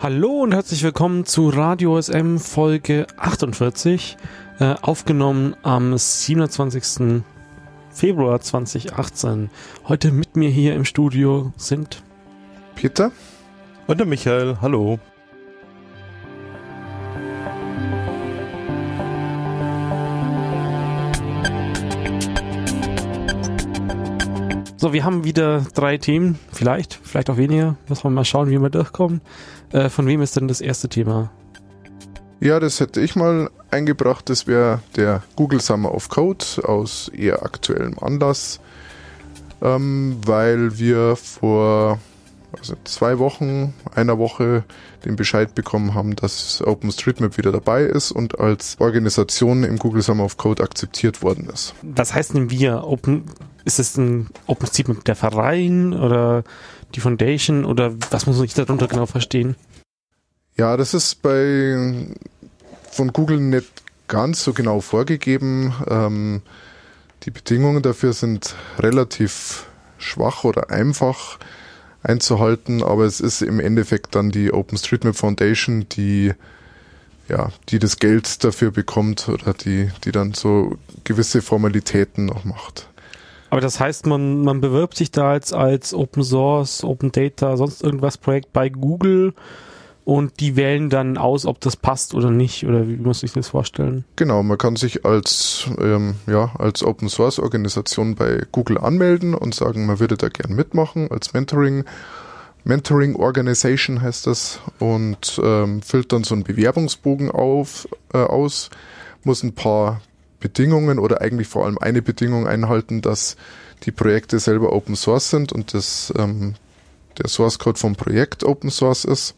Hallo und herzlich willkommen zu Radio SM Folge 48, äh, aufgenommen am 27. Februar 2018. Heute mit mir hier im Studio sind Peter und der Michael. Hallo. So, wir haben wieder drei Themen, vielleicht, vielleicht auch weniger. Müssen wir mal schauen, wie wir durchkommen. Äh, von wem ist denn das erste Thema? Ja, das hätte ich mal eingebracht. Das wäre der Google Summer of Code aus eher aktuellem Anlass, ähm, weil wir vor also zwei Wochen, einer Woche den Bescheid bekommen haben, dass OpenStreetMap wieder dabei ist und als Organisation im Google Summer of Code akzeptiert worden ist. Was heißt denn wir? Open, ist es ein OpenStreetMap der Verein oder die Foundation oder was muss ich darunter genau verstehen? Ja, das ist bei von Google nicht ganz so genau vorgegeben. Ähm, die Bedingungen dafür sind relativ schwach oder einfach einzuhalten, aber es ist im Endeffekt dann die OpenStreetMap Foundation, die ja, die das Geld dafür bekommt oder die, die dann so gewisse Formalitäten noch macht. Aber das heißt, man, man bewirbt sich da als, als Open Source, Open Data, sonst irgendwas Projekt bei Google und die wählen dann aus, ob das passt oder nicht, oder wie muss ich das vorstellen? Genau, man kann sich als, ähm, ja, als Open Source Organisation bei Google anmelden und sagen, man würde da gern mitmachen als Mentoring. Mentoring Organization heißt das und ähm, füllt dann so einen Bewerbungsbogen auf, äh, aus, muss ein paar Bedingungen oder eigentlich vor allem eine Bedingung einhalten, dass die Projekte selber Open Source sind und das, ähm, der Source Code vom Projekt Open Source ist,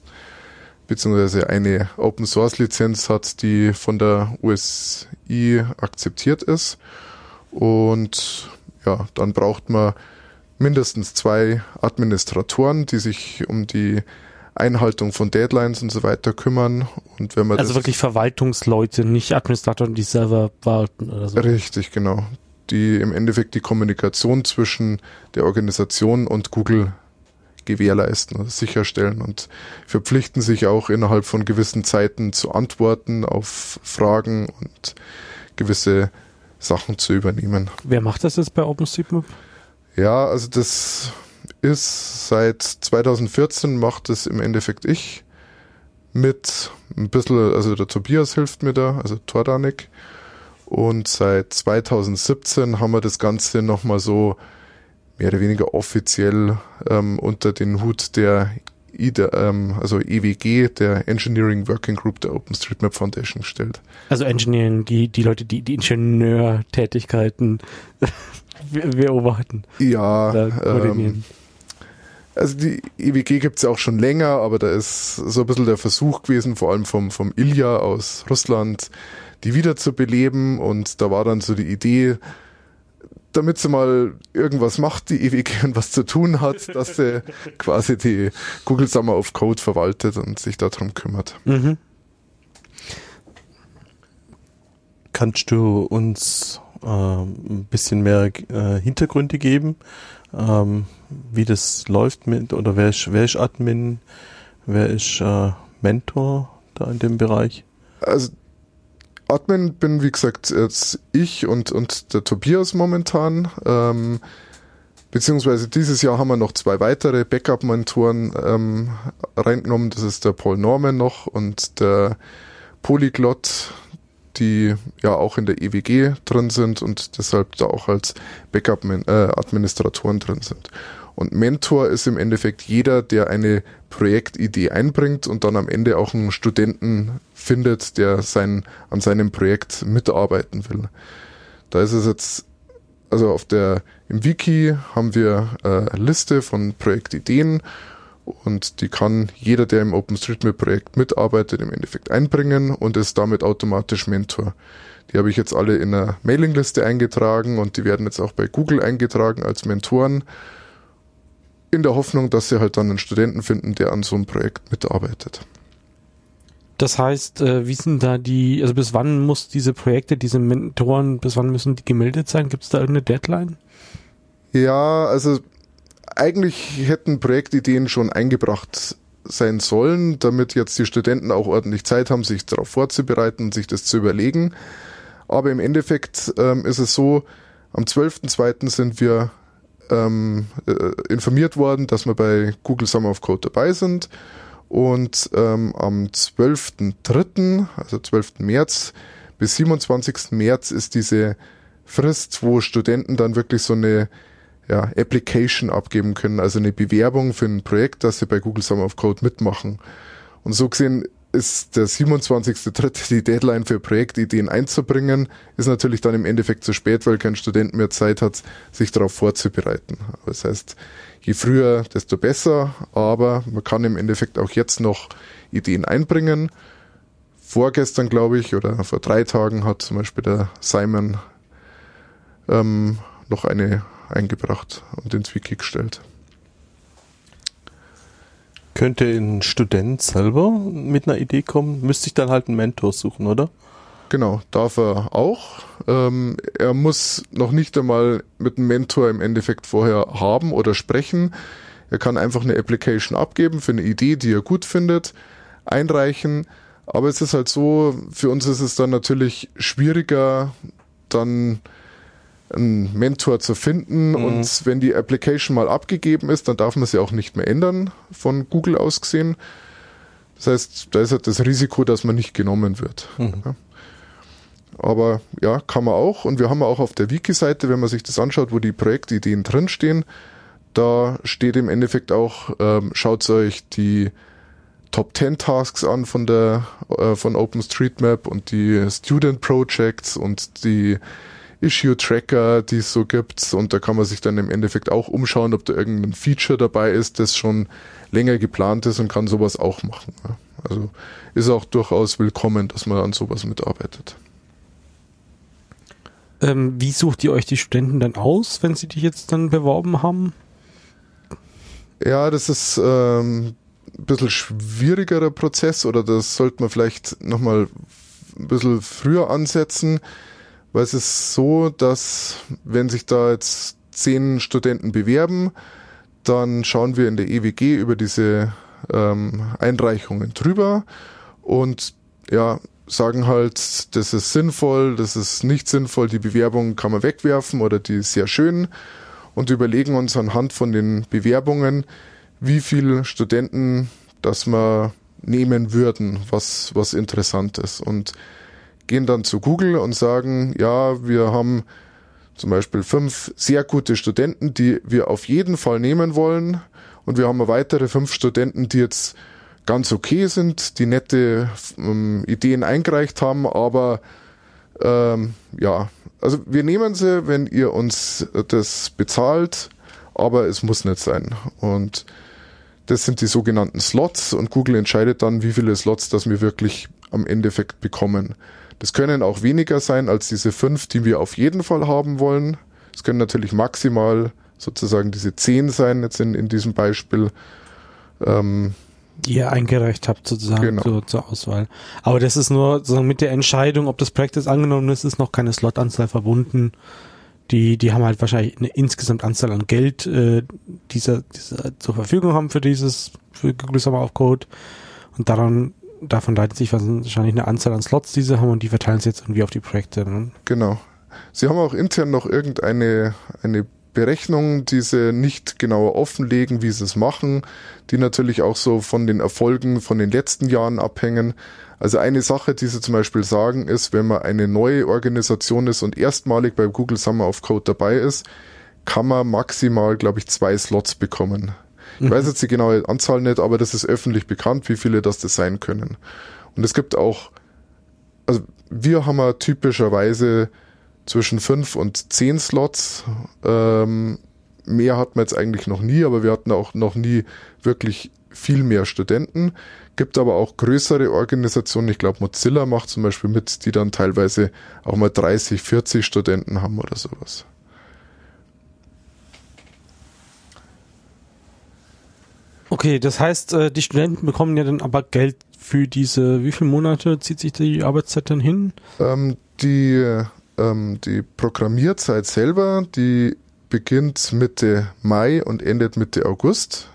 beziehungsweise eine Open Source Lizenz hat, die von der USI akzeptiert ist. Und ja, dann braucht man mindestens zwei Administratoren, die sich um die Einhaltung von Deadlines und so weiter kümmern. Und wenn man also wirklich Verwaltungsleute, nicht Administratoren, die Server warten oder so. Richtig, genau. Die im Endeffekt die Kommunikation zwischen der Organisation und Google gewährleisten oder sicherstellen und verpflichten sich auch innerhalb von gewissen Zeiten zu antworten auf Fragen und gewisse Sachen zu übernehmen. Wer macht das jetzt bei OpenStreetMap? Ja, also das ist seit 2014 macht es im Endeffekt ich mit ein bisschen, also der Tobias hilft mir da, also Tordanik. Und seit 2017 haben wir das Ganze nochmal so mehr oder weniger offiziell ähm, unter den Hut der IDA, ähm, also EWG, der Engineering Working Group der OpenStreetMap Foundation gestellt. Also Engineering, die, die Leute, die die Ingenieurtätigkeiten beobachten. Ja, ähm, also die EWG gibt's ja auch schon länger, aber da ist so ein bisschen der Versuch gewesen, vor allem vom, vom Ilya aus Russland, die wieder zu beleben. Und da war dann so die Idee, damit sie mal irgendwas macht, die EWG und was zu tun hat, dass sie quasi die Google Summer of Code verwaltet und sich darum kümmert. Mhm. Kannst du uns äh, ein bisschen mehr äh, Hintergründe geben? ähm, wie das läuft mit, oder wer ist, wer ist Admin, wer ist äh, Mentor da in dem Bereich? Also Admin bin, wie gesagt, jetzt ich und, und der Tobias momentan. Ähm, beziehungsweise dieses Jahr haben wir noch zwei weitere Backup-Mentoren ähm, reingenommen. Das ist der Paul Norman noch und der Polyglot, die ja auch in der EWG drin sind und deshalb da auch als Backup-Administratoren äh, drin sind. Und Mentor ist im Endeffekt jeder, der eine Projektidee einbringt und dann am Ende auch einen Studenten findet, der sein, an seinem Projekt mitarbeiten will. Da ist es jetzt, also auf der, im Wiki haben wir eine Liste von Projektideen und die kann jeder, der im OpenStreetMap-Projekt mitarbeitet, im Endeffekt einbringen und ist damit automatisch Mentor. Die habe ich jetzt alle in einer Mailingliste eingetragen und die werden jetzt auch bei Google eingetragen als Mentoren. In der Hoffnung, dass sie halt dann einen Studenten finden, der an so einem Projekt mitarbeitet. Das heißt, äh, wie sind da die, also bis wann muss diese Projekte, diese Mentoren, bis wann müssen die gemeldet sein? Gibt es da irgendeine Deadline? Ja, also eigentlich hätten Projektideen schon eingebracht sein sollen, damit jetzt die Studenten auch ordentlich Zeit haben, sich darauf vorzubereiten und sich das zu überlegen. Aber im Endeffekt ähm, ist es so, am 12.02. sind wir ähm, äh, informiert worden, dass wir bei Google Summer of Code dabei sind. Und ähm, am 12.03., also 12. März bis 27. März ist diese Frist, wo Studenten dann wirklich so eine ja, Application abgeben können, also eine Bewerbung für ein Projekt, das sie bei Google Summer of Code mitmachen. Und so gesehen ist der 27.3. die Deadline für Projektideen einzubringen, ist natürlich dann im Endeffekt zu spät, weil kein Student mehr Zeit hat, sich darauf vorzubereiten. Das heißt, je früher, desto besser, aber man kann im Endeffekt auch jetzt noch Ideen einbringen. Vorgestern, glaube ich, oder vor drei Tagen hat zum Beispiel der Simon ähm, noch eine eingebracht und ins Wiki gestellt. Könnte ein Student selber mit einer Idee kommen, müsste ich dann halt einen Mentor suchen, oder? Genau, darf er auch. Ähm, er muss noch nicht einmal mit einem Mentor im Endeffekt vorher haben oder sprechen. Er kann einfach eine Application abgeben für eine Idee, die er gut findet, einreichen. Aber es ist halt so, für uns ist es dann natürlich schwieriger, dann einen Mentor zu finden. Mhm. Und wenn die Application mal abgegeben ist, dann darf man sie auch nicht mehr ändern, von Google aus gesehen. Das heißt, da ist halt das Risiko, dass man nicht genommen wird. Mhm. Ja. Aber ja, kann man auch. Und wir haben auch auf der Wiki-Seite, wenn man sich das anschaut, wo die Projektideen drinstehen, da steht im Endeffekt auch, ähm, schaut euch die Top 10 Tasks an von der äh, von OpenStreetMap und die Student Projects und die Issue-Tracker, die es so gibt. Und da kann man sich dann im Endeffekt auch umschauen, ob da irgendein Feature dabei ist, das schon länger geplant ist und kann sowas auch machen. Also ist auch durchaus willkommen, dass man an sowas mitarbeitet. Ähm, wie sucht ihr euch die Studenten dann aus, wenn sie dich jetzt dann beworben haben? Ja, das ist ähm, ein bisschen schwierigerer Prozess oder das sollte man vielleicht nochmal ein bisschen früher ansetzen. Weil es ist so, dass wenn sich da jetzt zehn Studenten bewerben, dann schauen wir in der EWG über diese ähm, Einreichungen drüber und ja, sagen halt, das ist sinnvoll, das ist nicht sinnvoll, die Bewerbung kann man wegwerfen oder die ist sehr schön und überlegen uns anhand von den Bewerbungen, wie viele Studenten das wir nehmen würden, was, was interessant ist. Und gehen dann zu Google und sagen, ja, wir haben zum Beispiel fünf sehr gute Studenten, die wir auf jeden Fall nehmen wollen. Und wir haben weitere fünf Studenten, die jetzt ganz okay sind, die nette ähm, Ideen eingereicht haben, aber ähm, ja, also wir nehmen sie, wenn ihr uns das bezahlt, aber es muss nicht sein. Und das sind die sogenannten Slots und Google entscheidet dann, wie viele Slots das wir wirklich am Endeffekt bekommen. Das können auch weniger sein als diese fünf, die wir auf jeden Fall haben wollen. Es können natürlich maximal sozusagen diese zehn sein, jetzt in, in diesem Beispiel. Ähm, die ihr eingereicht habt sozusagen genau. zur, zur, Auswahl. Aber das ist nur sozusagen mit der Entscheidung, ob das Projekt jetzt angenommen ist, ist noch keine Slotanzahl verbunden. Die, die haben halt wahrscheinlich eine insgesamt Anzahl an Geld, äh, dieser, dieser zur Verfügung haben für dieses, für Google Summer of Code. Und daran davon leitet sich wahrscheinlich eine Anzahl an Slots, die sie haben und die verteilen sie jetzt irgendwie auf die Projekte. Ne? Genau. Sie haben auch intern noch irgendeine eine Berechnung, die sie nicht genauer offenlegen, wie sie es machen, die natürlich auch so von den Erfolgen von den letzten Jahren abhängen. Also eine Sache, die sie zum Beispiel sagen, ist, wenn man eine neue Organisation ist und erstmalig bei Google Summer of Code dabei ist, kann man maximal, glaube ich, zwei Slots bekommen. Ich weiß jetzt die genaue Anzahl nicht, aber das ist öffentlich bekannt, wie viele das, das sein können. Und es gibt auch, also wir haben ja typischerweise zwischen fünf und zehn Slots. Ähm, mehr hat man jetzt eigentlich noch nie, aber wir hatten auch noch nie wirklich viel mehr Studenten. Gibt aber auch größere Organisationen, ich glaube Mozilla macht zum Beispiel mit, die dann teilweise auch mal 30, 40 Studenten haben oder sowas. Okay, das heißt, äh, die Studenten bekommen ja dann aber Geld für diese, wie viele Monate zieht sich die Arbeitszeit dann hin? Ähm, die, ähm, die Programmierzeit selber, die beginnt Mitte Mai und endet Mitte August.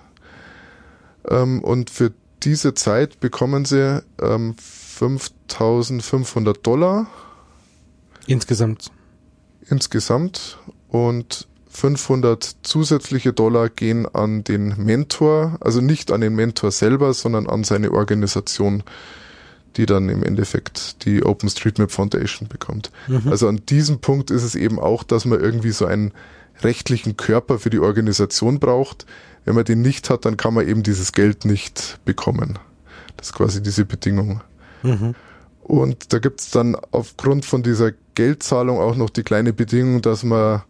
Ähm, und für diese Zeit bekommen sie ähm, 5500 Dollar Insgesamt. insgesamt und 500 zusätzliche Dollar gehen an den Mentor, also nicht an den Mentor selber, sondern an seine Organisation, die dann im Endeffekt die OpenStreetMap Foundation bekommt. Mhm. Also an diesem Punkt ist es eben auch, dass man irgendwie so einen rechtlichen Körper für die Organisation braucht. Wenn man den nicht hat, dann kann man eben dieses Geld nicht bekommen. Das ist quasi diese Bedingung. Mhm. Und da gibt's dann aufgrund von dieser Geldzahlung auch noch die kleine Bedingung, dass man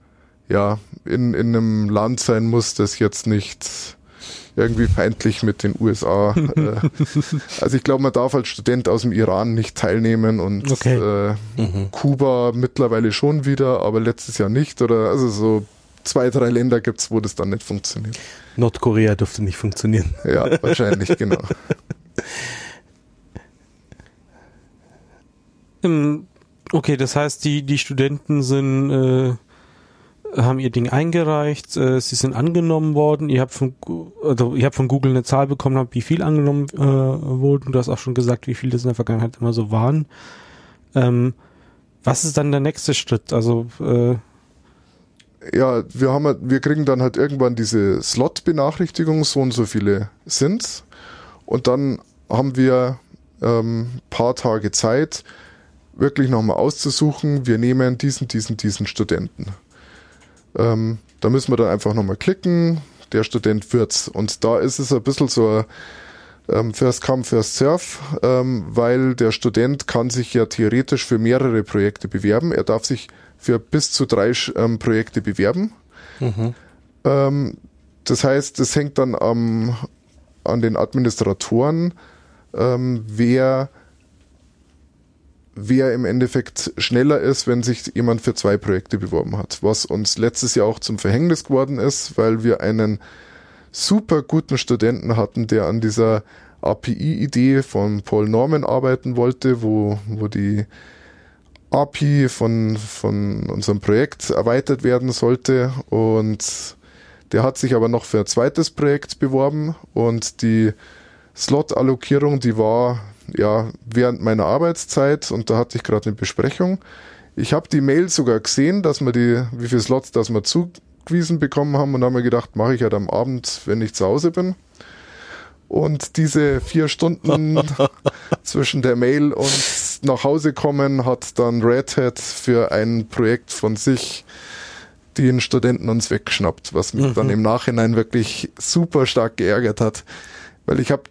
ja in, in einem Land sein muss, das jetzt nicht irgendwie feindlich mit den USA. äh, also ich glaube, man darf als Student aus dem Iran nicht teilnehmen und Okay. äh, Mhm. Kuba mittlerweile schon wieder, aber letztes Jahr nicht. Oder also so zwei, drei Länder gibt's, wo das dann nicht funktioniert. Nordkorea dürfte nicht funktionieren. Ja, wahrscheinlich, genau. Okay, das heißt, die, die Studenten sind, äh, haben ihr Ding eingereicht, äh, sie sind angenommen worden, ihr habt von, also ihr habt von Google eine Zahl bekommen, wie viel angenommen äh, wurden. Du hast auch schon gesagt, wie viel das in der Vergangenheit immer so waren. Ähm, was ist dann der nächste Schritt? Also, äh, Ja, wir haben, halt- wir kriegen dann halt irgendwann diese Slot-Benachrichtigung, so und so viele sind's. Und dann haben wir ähm, paar Tage Zeit, wirklich nochmal auszusuchen, wir nehmen diesen, diesen, diesen Studenten. Ähm, da müssen wir dann einfach nochmal klicken, der Student wird's. Und da ist es ein bisschen so ähm, First Come, First Serve, ähm, weil der Student kann sich ja theoretisch für mehrere Projekte bewerben. Er darf sich für bis zu drei ähm, Projekte bewerben. Mhm. Ähm, das heißt, es hängt dann am, an den Administratoren, ähm, wer, wer im Endeffekt schneller ist, wenn sich jemand für zwei Projekte beworben hat. Was uns letztes Jahr auch zum Verhängnis geworden ist, weil wir einen super guten Studenten hatten, der an dieser API-Idee von Paul Norman arbeiten wollte, wo, wo die API von, von unserem Projekt erweitert werden sollte und der hat sich aber noch für ein zweites Projekt beworben und die Slot-Allokierung, die war ja während meiner Arbeitszeit und da hatte ich gerade eine Besprechung. Ich habe die Mail sogar gesehen, dass wir die, wie viele Slots, dass wir zugewiesen bekommen haben und haben mir gedacht, mache ich halt am Abend, wenn ich zu Hause bin. Und diese vier Stunden zwischen der Mail und nach Hause kommen hat dann Red Hat für ein Projekt von sich den Studenten uns weggeschnappt, was mich Mhm. dann im Nachhinein wirklich super stark geärgert hat, weil ich habe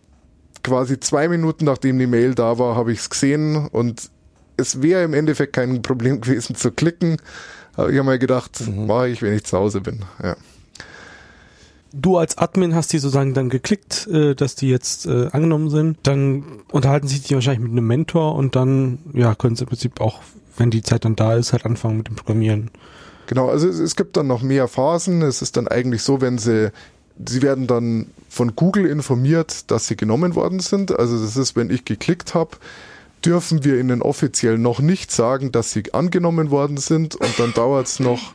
quasi zwei Minuten nachdem die Mail da war, habe ich es gesehen und es wäre im Endeffekt kein Problem gewesen zu klicken. Aber ich habe mir gedacht, mache ich, wenn ich zu Hause bin. Ja. du als Admin hast die sozusagen dann geklickt, äh, dass die jetzt äh, angenommen sind. Dann unterhalten sich die wahrscheinlich mit einem Mentor und dann, ja, können sie im Prinzip auch, wenn die Zeit dann da ist, halt anfangen mit dem Programmieren. Genau, also es, es gibt dann noch mehr Phasen. Es ist dann eigentlich so, wenn sie, sie werden dann von Google informiert, dass sie genommen worden sind. Also das ist, wenn ich geklickt habe, dürfen wir ihnen offiziell noch nicht sagen, dass sie angenommen worden sind. Und dann dauert es noch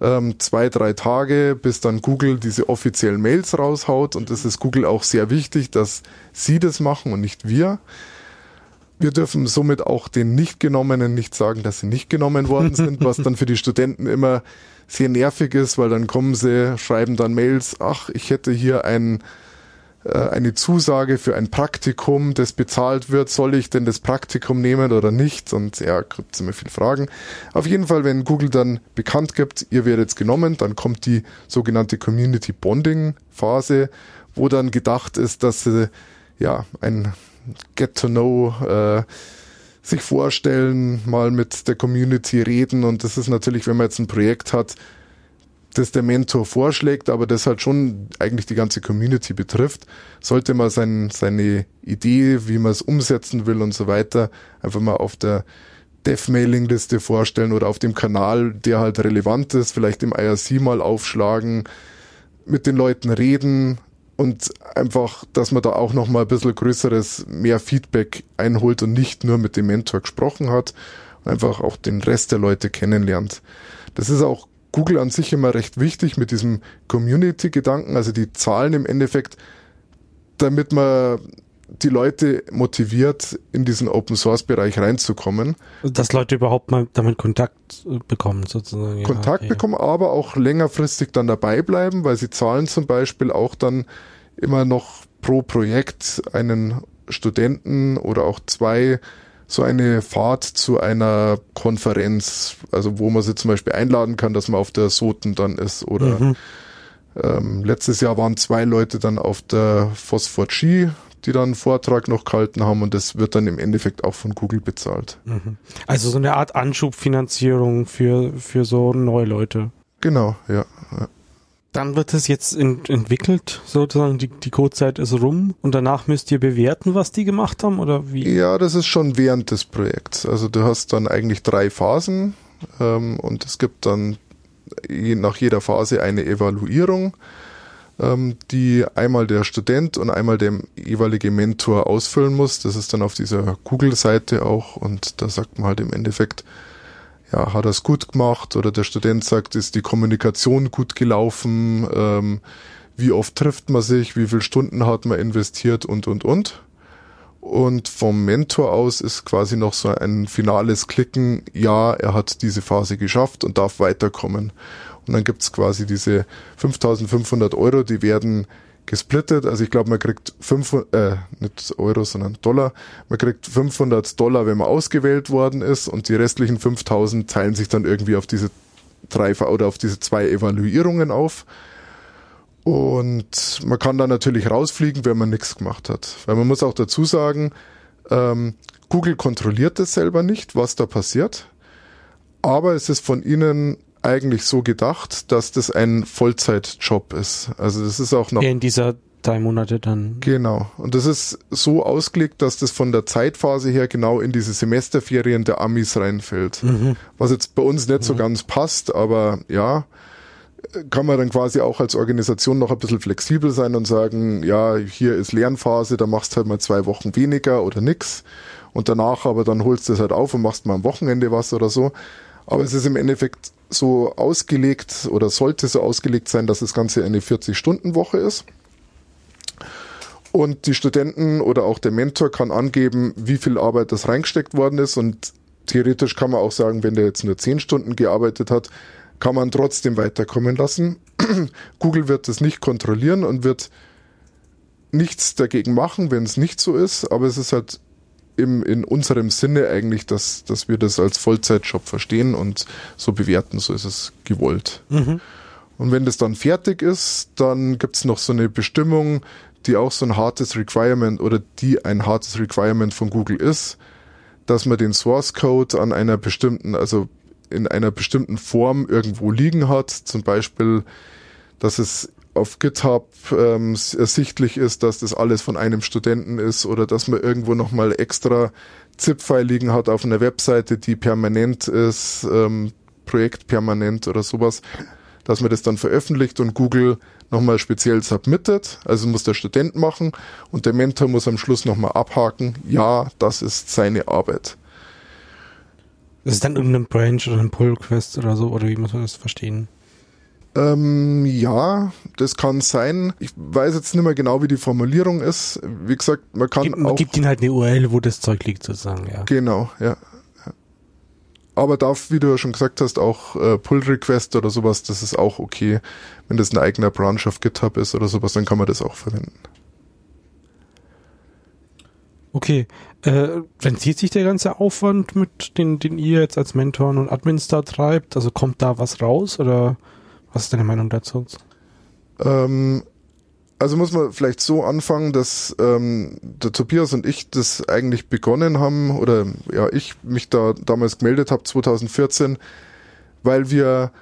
ähm, zwei, drei Tage, bis dann Google diese offiziellen Mails raushaut. Und es ist Google auch sehr wichtig, dass sie das machen und nicht wir. Wir dürfen somit auch den Nicht-Genommenen nicht sagen, dass sie nicht genommen worden sind, was dann für die Studenten immer sehr nervig ist, weil dann kommen sie, schreiben dann Mails, ach, ich hätte hier ein, äh, eine Zusage für ein Praktikum, das bezahlt wird, soll ich denn das Praktikum nehmen oder nicht? Und ja, gibt es immer viele Fragen. Auf jeden Fall, wenn Google dann bekannt gibt, ihr werdet genommen, dann kommt die sogenannte Community Bonding Phase, wo dann gedacht ist, dass sie ja ein Get to Know äh, sich vorstellen, mal mit der Community reden. Und das ist natürlich, wenn man jetzt ein Projekt hat, das der Mentor vorschlägt, aber das halt schon eigentlich die ganze Community betrifft, sollte man sein, seine Idee, wie man es umsetzen will und so weiter, einfach mal auf der Dev-Mailing-Liste vorstellen oder auf dem Kanal, der halt relevant ist, vielleicht im IRC mal aufschlagen, mit den Leuten reden und einfach, dass man da auch nochmal ein bisschen größeres, mehr Feedback einholt und nicht nur mit dem Mentor gesprochen hat, einfach auch den Rest der Leute kennenlernt. Das ist auch Google an sich immer recht wichtig mit diesem Community-Gedanken, also die Zahlen im Endeffekt, damit man die Leute motiviert, in diesen Open Source Bereich reinzukommen. Dass Leute überhaupt mal damit Kontakt äh, bekommen, sozusagen. Kontakt ja, okay. bekommen, aber auch längerfristig dann dabei bleiben, weil sie zahlen zum Beispiel auch dann immer noch pro Projekt einen Studenten oder auch zwei so eine Fahrt zu einer Konferenz, also wo man sie zum Beispiel einladen kann, dass man auf der Soten dann ist oder mhm. ähm, letztes Jahr waren zwei Leute dann auf der Phosphor G die dann einen Vortrag noch gehalten haben und das wird dann im Endeffekt auch von Google bezahlt. Mhm. Also so eine Art Anschubfinanzierung für, für so neue Leute. Genau, ja. ja. Dann wird es jetzt in, entwickelt, sozusagen die, die Codezeit ist rum und danach müsst ihr bewerten, was die gemacht haben oder wie? Ja, das ist schon während des Projekts. Also du hast dann eigentlich drei Phasen ähm, und es gibt dann je, nach jeder Phase eine Evaluierung ähm, die einmal der Student und einmal der jeweilige Mentor ausfüllen muss. Das ist dann auf dieser Google-Seite auch und da sagt man halt im Endeffekt, ja, hat er es gut gemacht oder der Student sagt, ist die Kommunikation gut gelaufen, ähm, wie oft trifft man sich, wie viele Stunden hat man investiert und und und. Und vom Mentor aus ist quasi noch so ein finales Klicken, ja, er hat diese Phase geschafft und darf weiterkommen. Und dann gibt's quasi diese 5500 Euro, die werden gesplittet. Also ich glaube, man kriegt 500, äh, nicht Euro, sondern Dollar. Man kriegt 500 Dollar, wenn man ausgewählt worden ist und die restlichen 5000 teilen sich dann irgendwie auf diese drei oder auf diese zwei Evaluierungen auf. Und man kann dann natürlich rausfliegen, wenn man nichts gemacht hat. Weil man muss auch dazu sagen, ähm, Google kontrolliert das selber nicht, was da passiert. Aber es ist von ihnen eigentlich so gedacht, dass das ein Vollzeitjob ist. Also das ist auch noch. In dieser drei Monate dann. Genau. Und das ist so ausgelegt, dass das von der Zeitphase her genau in diese Semesterferien der Amis reinfällt. Mhm. Was jetzt bei uns nicht mhm. so ganz passt, aber ja, kann man dann quasi auch als Organisation noch ein bisschen flexibel sein und sagen, ja, hier ist Lernphase, da machst halt mal zwei Wochen weniger oder nix. Und danach aber dann holst du es halt auf und machst mal am Wochenende was oder so. Aber es ist im Endeffekt so ausgelegt oder sollte so ausgelegt sein, dass das Ganze eine 40-Stunden-Woche ist. Und die Studenten oder auch der Mentor kann angeben, wie viel Arbeit das reingesteckt worden ist. Und theoretisch kann man auch sagen, wenn der jetzt nur 10 Stunden gearbeitet hat, kann man trotzdem weiterkommen lassen. Google wird das nicht kontrollieren und wird nichts dagegen machen, wenn es nicht so ist. Aber es ist halt im, in unserem Sinne eigentlich, dass, dass wir das als Vollzeitjob verstehen und so bewerten, so ist es gewollt. Mhm. Und wenn das dann fertig ist, dann gibt's noch so eine Bestimmung, die auch so ein hartes Requirement oder die ein hartes Requirement von Google ist, dass man den Source Code an einer bestimmten, also in einer bestimmten Form irgendwo liegen hat. Zum Beispiel, dass es auf GitHub ähm, ersichtlich ist, dass das alles von einem Studenten ist oder dass man irgendwo nochmal extra ZIP-File liegen hat auf einer Webseite, die permanent ist, ähm, projektpermanent oder sowas, dass man das dann veröffentlicht und Google nochmal speziell submittet, also muss der Student machen und der Mentor muss am Schluss nochmal abhaken, ja, das ist seine Arbeit. Das ist dann irgendein Branch oder ein Pull-Quest oder so, oder wie muss man das verstehen? Ähm, ja, das kann sein. Ich weiß jetzt nicht mehr genau, wie die Formulierung ist. Wie gesagt, man kann Gib, man auch... gibt ihnen halt eine URL, wo das Zeug liegt, sozusagen, ja. Genau, ja. Aber darf, wie du ja schon gesagt hast, auch äh, Pull-Request oder sowas, das ist auch okay. Wenn das ein eigener Branch auf GitHub ist oder sowas, dann kann man das auch verwenden. Okay. Äh, rentiert sich der ganze Aufwand mit den, den ihr jetzt als Mentoren und Admins da treibt? Also kommt da was raus oder was ist deine Meinung dazu? Ähm, also muss man vielleicht so anfangen, dass ähm, der Tobias und ich das eigentlich begonnen haben oder ja, ich mich da damals gemeldet habe 2014, weil wir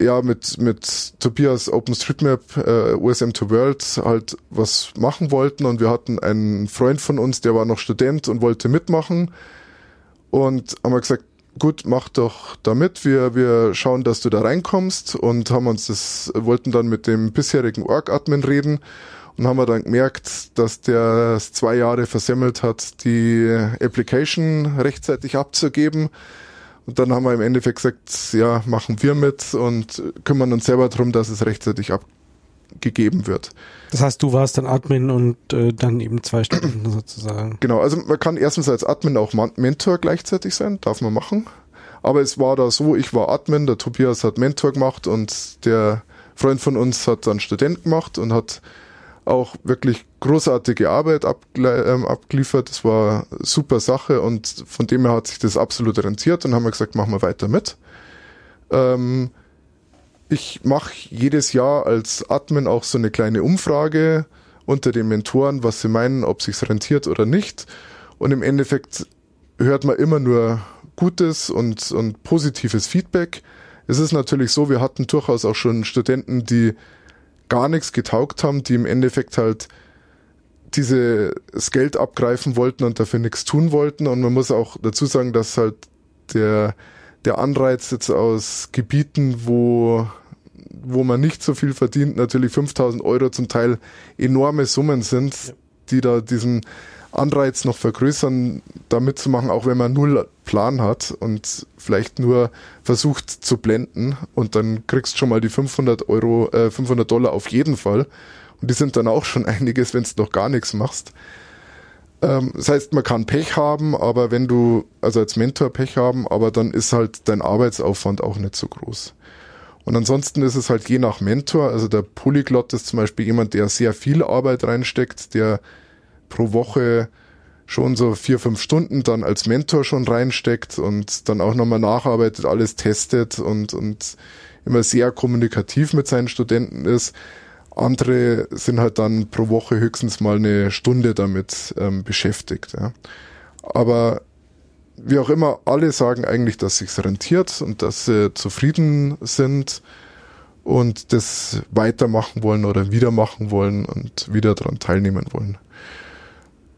ja mit mit Tobias OpenStreetMap äh, USM to World halt was machen wollten und wir hatten einen Freund von uns, der war noch Student und wollte mitmachen und haben wir gesagt, gut, mach doch damit. Wir, wir schauen, dass du da reinkommst und haben uns das, wollten dann mit dem bisherigen Org-Admin reden und haben wir dann gemerkt, dass der es zwei Jahre versemmelt hat, die Application rechtzeitig abzugeben. Und dann haben wir im Endeffekt gesagt, ja, machen wir mit und kümmern uns selber darum, dass es rechtzeitig abgegeben wird. Das heißt, du warst dann Admin und äh, dann eben zwei Stunden sozusagen. Genau, also man kann erstens als Admin auch Mentor gleichzeitig sein, darf man machen. Aber es war da so, ich war Admin, der Tobias hat Mentor gemacht und der Freund von uns hat dann Student gemacht und hat auch wirklich großartige Arbeit ähm, abgeliefert. Das war super Sache und von dem her hat sich das absolut rentiert und haben wir gesagt, machen wir weiter mit. Ähm, ich mache jedes Jahr als Admin auch so eine kleine Umfrage unter den Mentoren, was sie meinen, ob sich's rentiert oder nicht. Und im Endeffekt hört man immer nur gutes und, und positives Feedback. Es ist natürlich so, wir hatten durchaus auch schon Studenten, die gar nichts getaugt haben, die im Endeffekt halt dieses Geld abgreifen wollten und dafür nichts tun wollten. Und man muss auch dazu sagen, dass halt der, der Anreiz jetzt aus Gebieten, wo, wo man nicht so viel verdient, natürlich 5000 Euro zum Teil enorme Summen sind, ja. die da diesen Anreiz noch vergrößern, da mitzumachen, auch wenn man null Plan hat und vielleicht nur versucht zu blenden und dann kriegst schon mal die 500 Euro, äh, 500 Dollar auf jeden Fall und die sind dann auch schon einiges, wenn du noch gar nichts machst. Ähm, das heißt, man kann Pech haben, aber wenn du, also als Mentor Pech haben, aber dann ist halt dein Arbeitsaufwand auch nicht so groß. Und ansonsten ist es halt je nach Mentor, also der Polyglot ist zum Beispiel jemand, der sehr viel Arbeit reinsteckt, der pro Woche schon so vier, fünf Stunden dann als Mentor schon reinsteckt und dann auch nochmal nacharbeitet, alles testet und, und immer sehr kommunikativ mit seinen Studenten ist. Andere sind halt dann pro Woche höchstens mal eine Stunde damit ähm, beschäftigt. Ja. Aber wie auch immer, alle sagen eigentlich, dass sich's rentiert und dass sie zufrieden sind und das weitermachen wollen oder wieder machen wollen und wieder daran teilnehmen wollen.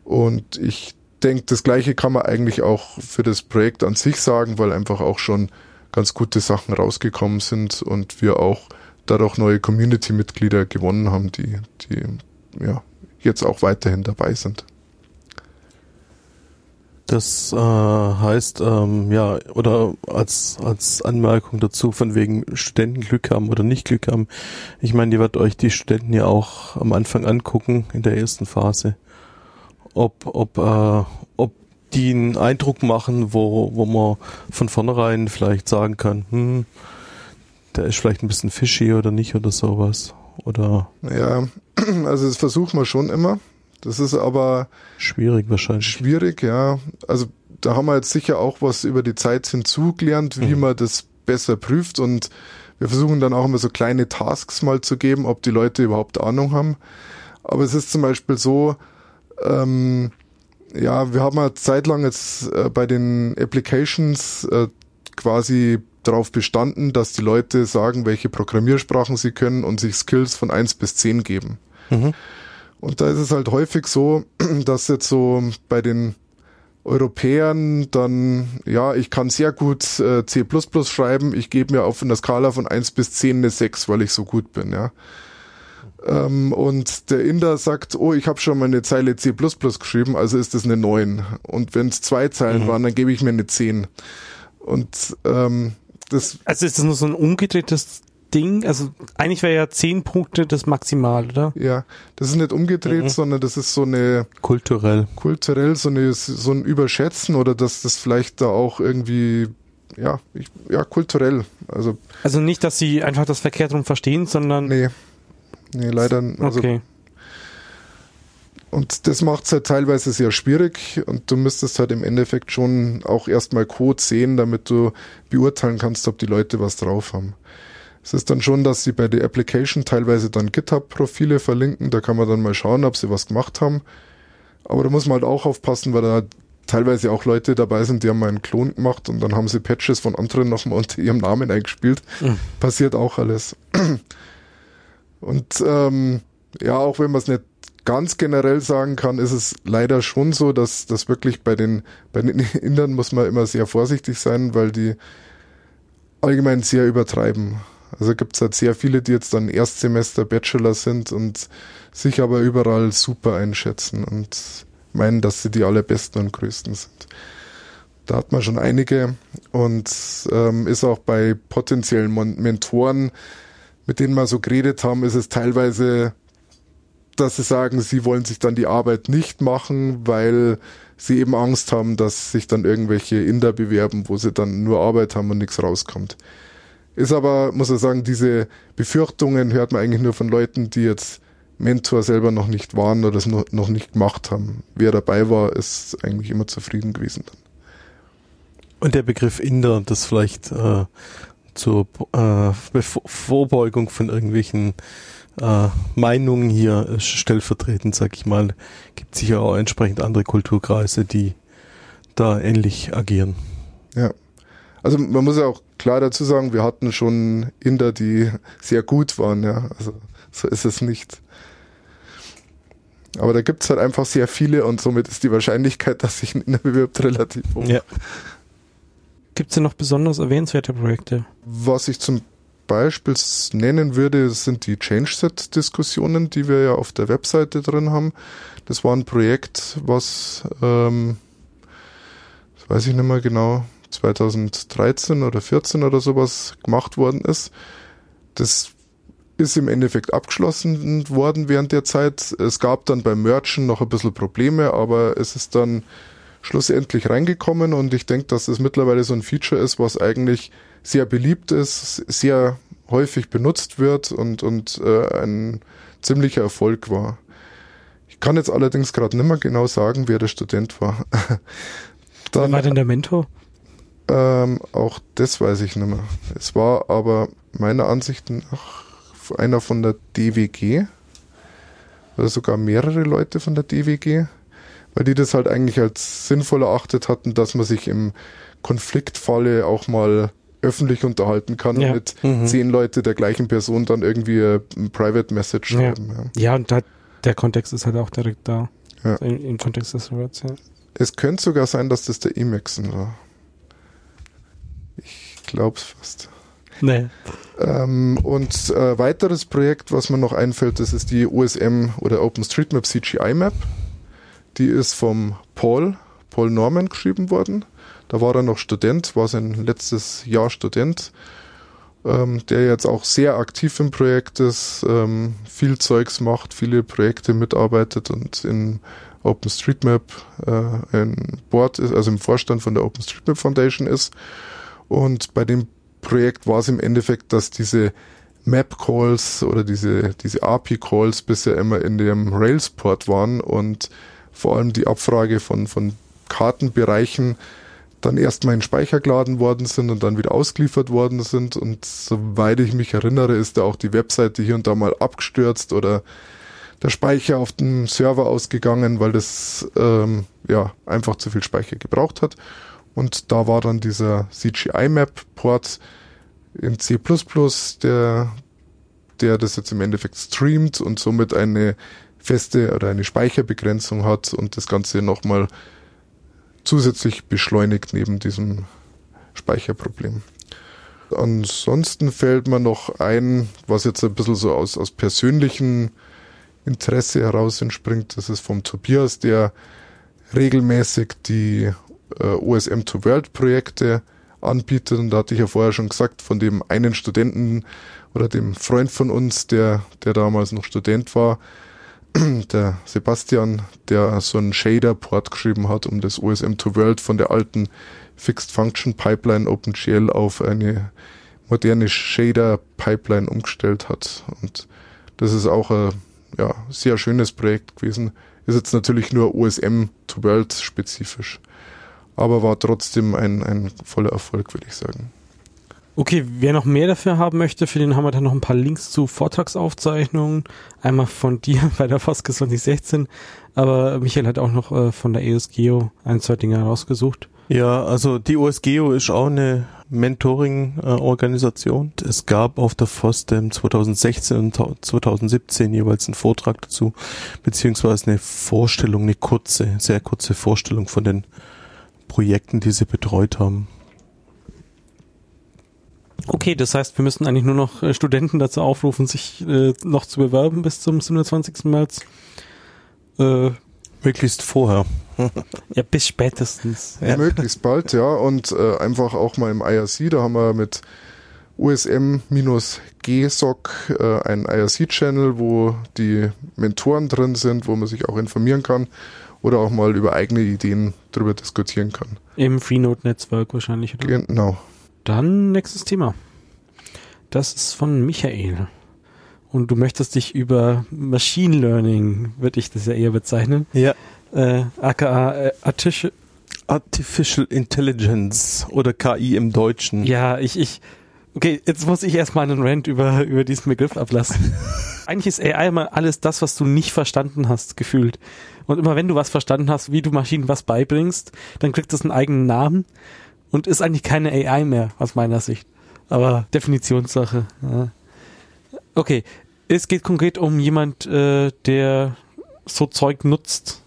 Und ich denke, das Gleiche kann man eigentlich auch für das Projekt an sich sagen, weil einfach auch schon ganz gute Sachen rausgekommen sind und wir auch dadurch neue Community-Mitglieder gewonnen haben, die, die ja, jetzt auch weiterhin dabei sind. Das äh, heißt, ähm, ja, oder als, als Anmerkung dazu, von wegen Studenten Glück haben oder nicht Glück haben. Ich meine, die wird euch die Studenten ja auch am Anfang angucken in der ersten Phase ob, ob, äh, ob die einen Eindruck machen, wo, wo man von vornherein vielleicht sagen kann, hm, der ist vielleicht ein bisschen fishy oder nicht oder sowas. Oder ja, also das versuchen wir schon immer. Das ist aber schwierig wahrscheinlich. Schwierig, ja. Also da haben wir jetzt sicher auch was über die Zeit hinzugelernt, wie mhm. man das besser prüft und wir versuchen dann auch immer so kleine Tasks mal zu geben, ob die Leute überhaupt Ahnung haben. Aber es ist zum Beispiel so, ähm, ja, wir haben eine Zeit lang jetzt äh, bei den Applications äh, quasi darauf bestanden, dass die Leute sagen, welche Programmiersprachen sie können und sich Skills von eins bis zehn geben. Mhm. Und da ist es halt häufig so, dass jetzt so bei den Europäern dann, ja, ich kann sehr gut äh, C++ schreiben, ich gebe mir auf einer Skala von eins bis zehn eine sechs, weil ich so gut bin, ja. Ähm, und der Inder sagt, oh, ich habe schon mal eine Zeile C++ geschrieben, also ist das eine 9. Und wenn es zwei Zeilen mhm. waren, dann gebe ich mir eine 10. Und ähm, das... Also ist das nur so ein umgedrehtes Ding? Also eigentlich wäre ja 10 Punkte das Maximal, oder? Ja, das ist nicht umgedreht, mhm. sondern das ist so eine... Kulturell. Kulturell, so, eine, so ein Überschätzen oder dass das vielleicht da auch irgendwie ja, ich, ja, kulturell. Also, also nicht, dass sie einfach das verkehrt rum verstehen, sondern. Nee, Nee, leider. Also, okay. Und das macht es halt teilweise sehr schwierig und du müsstest halt im Endeffekt schon auch erstmal Code sehen, damit du beurteilen kannst, ob die Leute was drauf haben. Es ist dann schon, dass sie bei der Application teilweise dann GitHub-Profile verlinken, da kann man dann mal schauen, ob sie was gemacht haben. Aber da muss man halt auch aufpassen, weil da teilweise auch Leute dabei sind, die haben mal einen Klon gemacht und dann haben sie Patches von anderen nochmal unter ihrem Namen eingespielt. Mhm. Passiert auch alles. Und ähm, ja, auch wenn man es nicht ganz generell sagen kann, ist es leider schon so, dass das wirklich bei den, bei den Indern muss man immer sehr vorsichtig sein, weil die allgemein sehr übertreiben. Also gibt es halt sehr viele, die jetzt dann Erstsemester Bachelor sind und sich aber überall super einschätzen und meinen, dass sie die allerbesten und größten sind. Da hat man schon einige und ähm, ist auch bei potenziellen Mon Mentoren, mit denen wir so geredet haben, ist es teilweise, dass sie sagen, sie wollen sich dann die Arbeit nicht machen, weil sie eben Angst haben, dass sich dann irgendwelche Inder bewerben, wo sie dann nur Arbeit haben und nichts rauskommt. Ist aber, muss ich sagen, diese Befürchtungen hört man eigentlich nur von Leuten, die jetzt Mentor selber noch nicht waren oder es noch, nicht gemacht haben. Wer dabei war, ist eigentlich immer zufrieden gewesen. Und der Begriff Inder, das vielleicht äh, zur äh, Vorbeugung von irgendwelchen äh, Meinungen hier stellvertretend, sag ich mal, gibt sicher auch entsprechend andere Kulturkreise, die da ähnlich agieren. Ja. Also man muss ja auch klar dazu sagen, wir hatten schon Inder, die sehr gut waren, ja. Also so ist es nicht. Aber da gibt es halt einfach sehr viele und somit ist die Wahrscheinlichkeit, dass sich ein Inder bewirbt, relativ hoch. Ja. Gibt es denn noch besonders erwähnenswerte Projekte? Was ich zum Beispiel nennen würde, sind die Change-Set-Diskussionen, die wir ja auf der Webseite drin haben. Das war ein Projekt, was, ähm, das weiß ich nicht mehr genau, 2013 oder 14 oder sowas gemacht worden ist. Das ist im Endeffekt abgeschlossen worden während der Zeit. Es gab dann beim Merchen noch ein bisschen Probleme, aber es ist dann schlussendlich reingekommen und ich denke, dass es mittlerweile so ein Feature ist, was eigentlich sehr beliebt ist, sehr häufig benutzt wird und, und äh, ein ziemlicher Erfolg war. Ich kann jetzt allerdings gerade nicht mehr genau sagen, wer der Student war. Dann, wer war denn der Mentor? Ähm, auch das weiß ich nicht mehr. Es war aber meiner Ansicht nach einer von der DWG oder sogar mehrere Leute von der DWG, weil die das halt eigentlich als sinnvoll erachtet hatten, dass man sich im Konfliktfalle auch mal öffentlich unterhalten kann ja. mit mhm. zehn Leute der gleichen Person dann irgendwie ein Private Message schreiben. Ja, ja. und da, der Kontext ist halt auch direkt da. Ja. Also Im, Kontext des Words, ja. Es könnte sogar sein, dass das der Emaxen war. Ich glaub's fast. Nee. Ähm, und äh, weiteres Projekt, was mir noch einfällt, das ist die OSM oder OpenStreetMap CGI Map. Die ist vom Paul, Paul Norman geschrieben worden. Da war er noch Student, war sein letztes Jahr Student, ähm, der jetzt auch sehr aktiv im Projekt ist, ähm, viel Zeugs macht, viele Projekte mitarbeitet und in OpenStreetMap äh, ein Board ist, also im Vorstand von der OpenStreetMap Foundation ist. Und bei dem Projekt war es im Endeffekt, dass diese Map-Calls oder diese, diese API-Calls bisher immer in dem Rails-Port waren und vor allem die Abfrage von, von Kartenbereichen dann erstmal in Speicher geladen worden sind und dann wieder ausgeliefert worden sind. Und soweit ich mich erinnere, ist da auch die Webseite hier und da mal abgestürzt oder der Speicher auf dem Server ausgegangen, weil das ähm, ja einfach zu viel Speicher gebraucht hat. Und da war dann dieser CGI-Map-Port in C++, der, der das jetzt im Endeffekt streamt und somit eine feste oder eine Speicherbegrenzung hat und das Ganze nochmal zusätzlich beschleunigt neben diesem Speicherproblem. Ansonsten fällt mir noch ein, was jetzt ein bisschen so aus, aus persönlichem Interesse heraus entspringt. Das ist vom Tobias, der regelmäßig die äh, OSM to World Projekte anbietet. Und da hatte ich ja vorher schon gesagt, von dem einen Studenten oder dem Freund von uns, der, der damals noch Student war, der Sebastian, der so einen Shader-Port geschrieben hat, um das OSM to World von der alten Fixed Function Pipeline OpenGL auf eine moderne Shader-Pipeline umgestellt hat. Und das ist auch ein ja, sehr schönes Projekt gewesen. Ist jetzt natürlich nur OSM to World spezifisch, aber war trotzdem ein, ein voller Erfolg, würde ich sagen. Okay, wer noch mehr dafür haben möchte, für den haben wir dann noch ein paar Links zu Vortragsaufzeichnungen. Einmal von dir bei der Foske 2016, aber Michael hat auch noch äh, von der ESGeo ein, zwei Dinge herausgesucht. Ja, also die OSGeo ist auch eine Mentoring-Organisation. es gab auf der FOSDEM 2016 und 2017 jeweils einen Vortrag dazu, beziehungsweise eine Vorstellung, eine kurze, sehr kurze Vorstellung von den Projekten, die sie betreut haben. Okay, das heißt, wir müssen eigentlich nur noch äh, Studenten dazu aufrufen, sich äh, noch zu bewerben bis zum 27. März. Äh, Möglichst vorher. ja, bis spätestens. Ja. Möglichst bald, ja. Und äh, einfach auch mal im IRC, da haben wir mit USM-GSOC äh, einen IRC-Channel, wo die Mentoren drin sind, wo man sich auch informieren kann oder auch mal über eigene Ideen darüber diskutieren kann. Im Freenode-Netzwerk wahrscheinlich, oder? Genau. Dann nächstes Thema. Das ist von Michael. Und du möchtest dich über Machine Learning, würde ich das ja eher bezeichnen. Ja. Äh, aka äh, Artificial, Artificial Intelligence oder KI im Deutschen. Ja, ich, ich, okay, jetzt muss ich erstmal einen Rant über, über diesen Begriff ablassen. Eigentlich ist AI immer alles das, was du nicht verstanden hast, gefühlt. Und immer wenn du was verstanden hast, wie du Maschinen was beibringst, dann kriegt es einen eigenen Namen und ist eigentlich keine AI mehr, aus meiner Sicht. Aber Definitionssache. Ja. Okay, es geht konkret um jemand, äh, der so Zeug nutzt,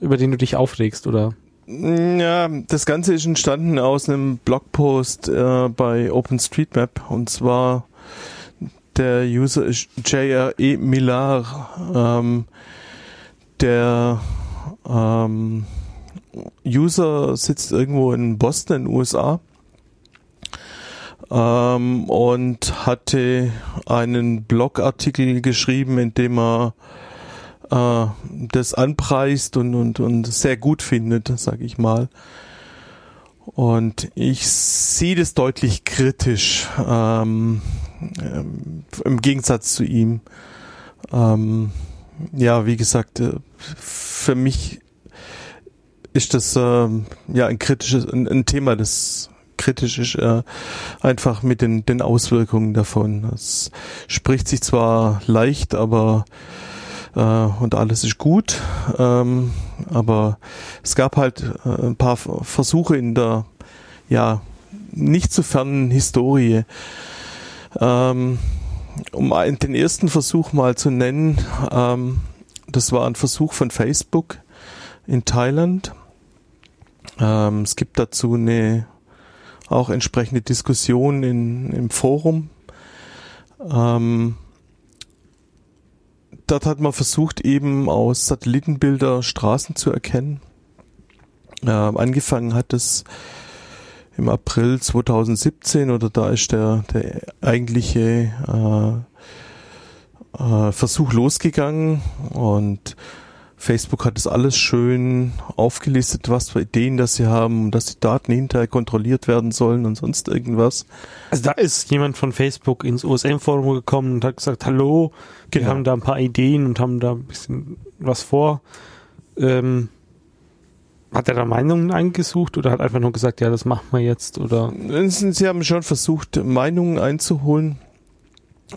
über den du dich aufregst, oder? Ja, das Ganze ist entstanden aus einem Blogpost äh, bei OpenStreetMap und zwar der User ist JRE Millar, ähm, der ähm, User sitzt irgendwo in Boston, in den USA ähm, und hatte einen Blogartikel geschrieben, in dem er äh, das anpreist und, und, und sehr gut findet, sage ich mal. Und ich sehe das deutlich kritisch ähm, ähm, im Gegensatz zu ihm. Ähm, ja, wie gesagt, äh, für mich ist das äh, ja ein kritisches, ein, ein, Thema, das kritisch ist, äh, einfach mit den, den Auswirkungen davon. Es spricht sich zwar leicht, aber äh, und alles ist gut, ähm, aber es gab halt äh, ein paar Versuche in der ja nicht zu fernen Historie. Ähm, um den ersten Versuch mal zu nennen, ähm, das war ein Versuch von Facebook in Thailand. Ähm, es gibt dazu eine auch entsprechende Diskussion in, im Forum. Ähm, dort hat man versucht, eben aus Satellitenbilder Straßen zu erkennen. Ähm, angefangen hat es im April 2017 oder da ist der, der eigentliche äh, äh, Versuch losgegangen und Facebook hat es alles schön aufgelistet, was für Ideen das sie haben, dass die Daten hinterher kontrolliert werden sollen und sonst irgendwas. Also da ist jemand von Facebook ins OSM-Forum gekommen und hat gesagt, hallo, wir genau. haben da ein paar Ideen und haben da ein bisschen was vor. Ähm, hat er da Meinungen eingesucht oder hat einfach nur gesagt, ja, das machen wir jetzt oder? Sie haben schon versucht, Meinungen einzuholen.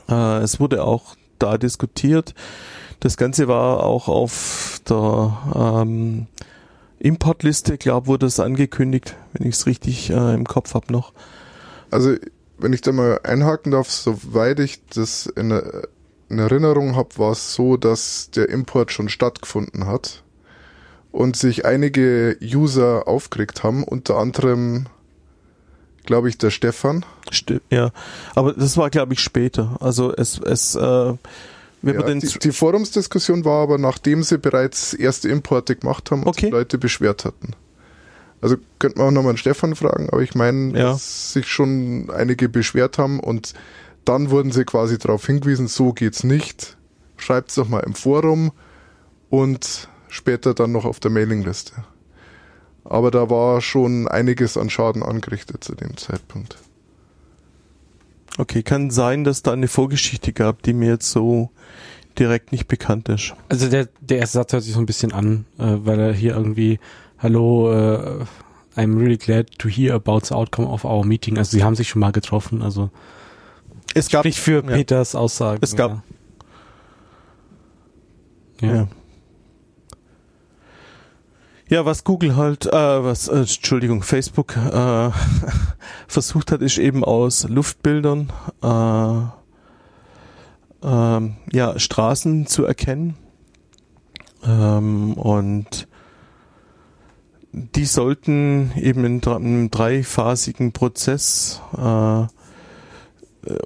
Äh, es wurde auch da diskutiert. Das Ganze war auch auf der ähm, Importliste, glaube wurde es angekündigt, wenn ich es richtig äh, im Kopf habe noch. Also wenn ich da mal einhaken darf, soweit ich das in, in Erinnerung habe, war es so, dass der Import schon stattgefunden hat und sich einige User aufgeregt haben, unter anderem glaube ich der Stefan. Stimmt, ja, aber das war glaube ich später. Also es es äh, ja, die, die, Forumsdiskussion war aber, nachdem sie bereits erste Importe gemacht haben und okay. Leute beschwert hatten. Also könnte man auch nochmal einen Stefan fragen, aber ich meine, ja. dass sich schon einige beschwert haben und dann wurden sie quasi darauf hingewiesen, so geht's nicht. Schreibt's doch mal im Forum und später dann noch auf der Mailingliste. Aber da war schon einiges an Schaden angerichtet zu dem Zeitpunkt. Okay, kann sein, dass da eine Vorgeschichte gab, die mir jetzt so direkt nicht bekannt ist. Also der, der erste Satz hört sich so ein bisschen an, äh, weil er hier irgendwie, hallo, äh, I'm really glad to hear about the outcome of our meeting. Also sie haben sich schon mal getroffen, also es gab nicht für ja. Peters Aussagen. Es gab ja. ja. Ja, was Google halt, äh, was, äh, Entschuldigung, Facebook äh, versucht hat, ist eben aus Luftbildern äh, äh, ja, Straßen zu erkennen. Ähm, und die sollten eben in einem dreiphasigen Prozess äh, äh,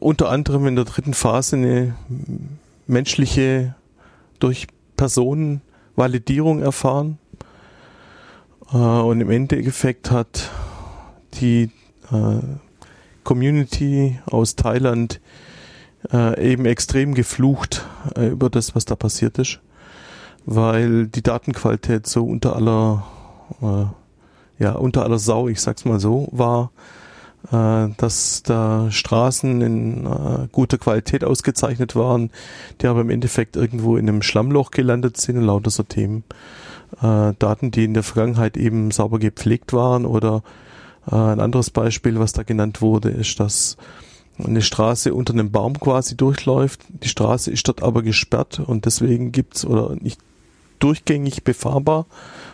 unter anderem in der dritten Phase eine menschliche durch Personen Validierung erfahren. Äh, und im Endeffekt hat die äh, Community aus Thailand äh, eben extrem geflucht äh, über das, was da passiert ist, weil die Datenqualität so unter aller, äh, ja, unter aller Sau, ich sag's mal so, war, äh, dass da Straßen in äh, guter Qualität ausgezeichnet waren, die aber im Endeffekt irgendwo in einem Schlammloch gelandet sind und lauter so Themen. Äh, Daten, die in der Vergangenheit eben sauber gepflegt waren oder äh, ein anderes Beispiel, was da genannt wurde, ist, dass eine Straße unter einem Baum quasi durchläuft. Die Straße ist dort aber gesperrt und deswegen gibt's oder nicht durchgängig befahrbar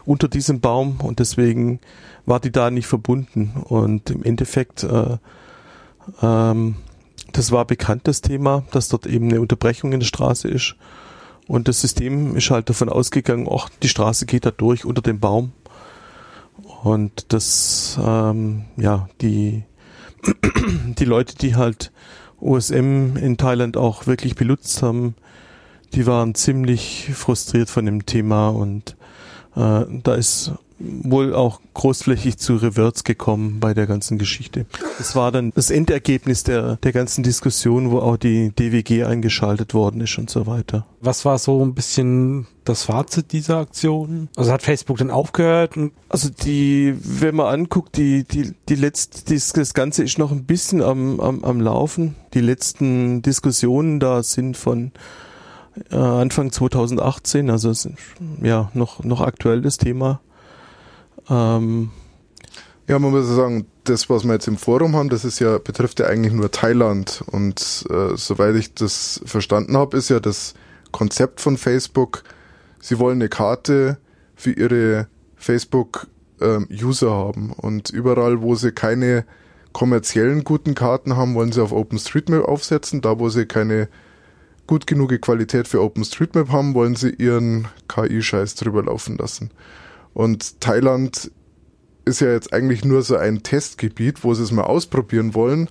unter diesem Baum und deswegen war die da nicht verbunden. Und im Endeffekt, äh, ähm, das war bekannt, das Thema, dass dort eben eine Unterbrechung in der Straße ist. Und das System ist halt davon ausgegangen, ach, die Straße geht da durch unter dem Baum. Und das, ähm, ja, die, die Leute, die halt OSM in Thailand auch wirklich benutzt haben, die waren ziemlich frustriert von dem Thema und äh, da ist wohl auch großflächig zu Reverts gekommen bei der ganzen Geschichte. Das war dann das Endergebnis der, der ganzen Diskussion, wo auch die DWG eingeschaltet worden ist und so weiter. Was war so ein bisschen das Fazit dieser Aktion? Also hat Facebook dann aufgehört? also die, wenn man anguckt, die, die, die letzte, das, das Ganze ist noch ein bisschen am, am, am Laufen. Die letzten Diskussionen da sind von äh, Anfang 2018, also ist, ja noch, noch aktuell das Thema. Ähm, ja, man muss sagen, das, was wir jetzt im Forum haben, das ist ja, betrifft ja eigentlich nur Thailand. Und äh, soweit ich das verstanden habe, ist ja das Konzept von Facebook, sie wollen eine Karte für ihre Facebook-User ähm, haben. Und überall, wo sie keine kommerziellen guten Karten haben, wollen sie auf OpenStreetMap aufsetzen. Da, wo sie keine gut genug Qualität für OpenStreetMap haben, wollen sie ihren KI-Scheiß drüber laufen lassen. Und Thailand ist ja jetzt eigentlich nur so ein Testgebiet, wo sie es mal ausprobieren wollen.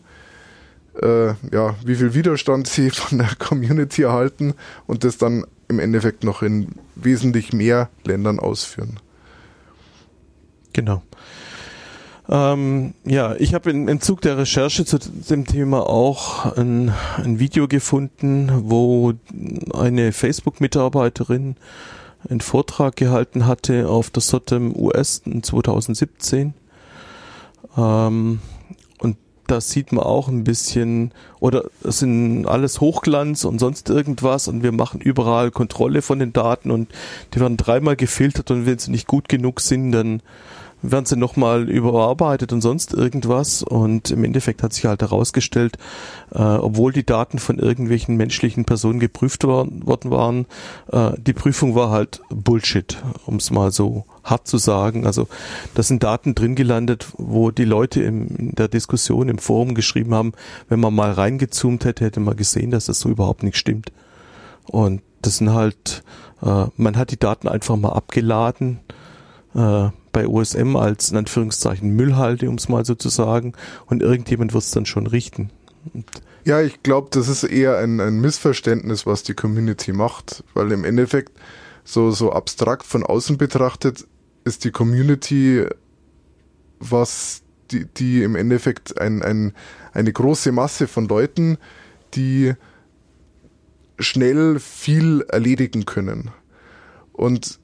Äh, ja, wie viel Widerstand sie von der Community erhalten und das dann im Endeffekt noch in wesentlich mehr Ländern ausführen. Genau. Ähm, ja, ich habe im Zug der Recherche zu dem Thema auch ein, ein Video gefunden, wo eine Facebook-Mitarbeiterin einen Vortrag gehalten hatte auf der SOTEM US in 2017. Ähm, und da sieht man auch ein bisschen, oder es sind alles Hochglanz und sonst irgendwas und wir machen überall Kontrolle von den Daten und die werden dreimal gefiltert und wenn sie nicht gut genug sind, dann werden sie nochmal überarbeitet und sonst irgendwas. Und im Endeffekt hat sich halt herausgestellt, äh, obwohl die Daten von irgendwelchen menschlichen Personen geprüft worden, worden waren, äh, die Prüfung war halt Bullshit, um es mal so hart zu sagen. Also da sind Daten drin gelandet, wo die Leute im, in der Diskussion im Forum geschrieben haben, wenn man mal reingezoomt hätte, hätte man gesehen, dass das so überhaupt nicht stimmt. Und das sind halt, äh, man hat die Daten einfach mal abgeladen, äh, bei OSM als in Anführungszeichen Müllhalde, um es mal so zu sagen, und irgendjemand wird es dann schon richten. Ja, ich glaube, das ist eher ein, ein Missverständnis, was die Community macht, weil im Endeffekt so, so abstrakt von außen betrachtet ist die Community was die, die im Endeffekt ein, ein, eine große Masse von Leuten, die schnell viel erledigen können. Und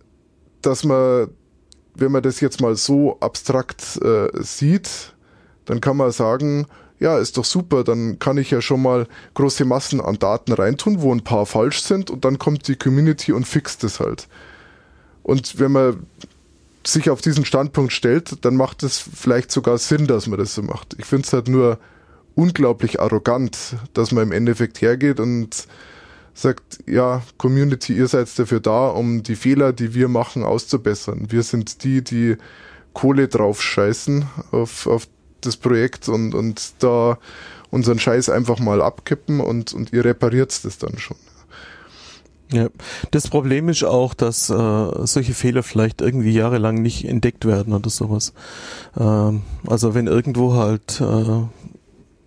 dass man wenn man das jetzt mal so abstrakt äh, sieht, dann kann man sagen, ja, ist doch super, dann kann ich ja schon mal große Massen an Daten reintun, wo ein paar falsch sind und dann kommt die Community und fixt es halt. Und wenn man sich auf diesen Standpunkt stellt, dann macht es vielleicht sogar Sinn, dass man das so macht. Ich finde es halt nur unglaublich arrogant, dass man im Endeffekt hergeht und sagt, ja, Community, ihr seid dafür da, um die Fehler, die wir machen, auszubessern. Wir sind die, die Kohle drauf scheißen auf, auf das Projekt und, und da unseren Scheiß einfach mal abkippen und, und ihr repariert das dann schon. Ja, das Problem ist auch, dass äh, solche Fehler vielleicht irgendwie jahrelang nicht entdeckt werden oder sowas. Ähm, also wenn irgendwo halt äh,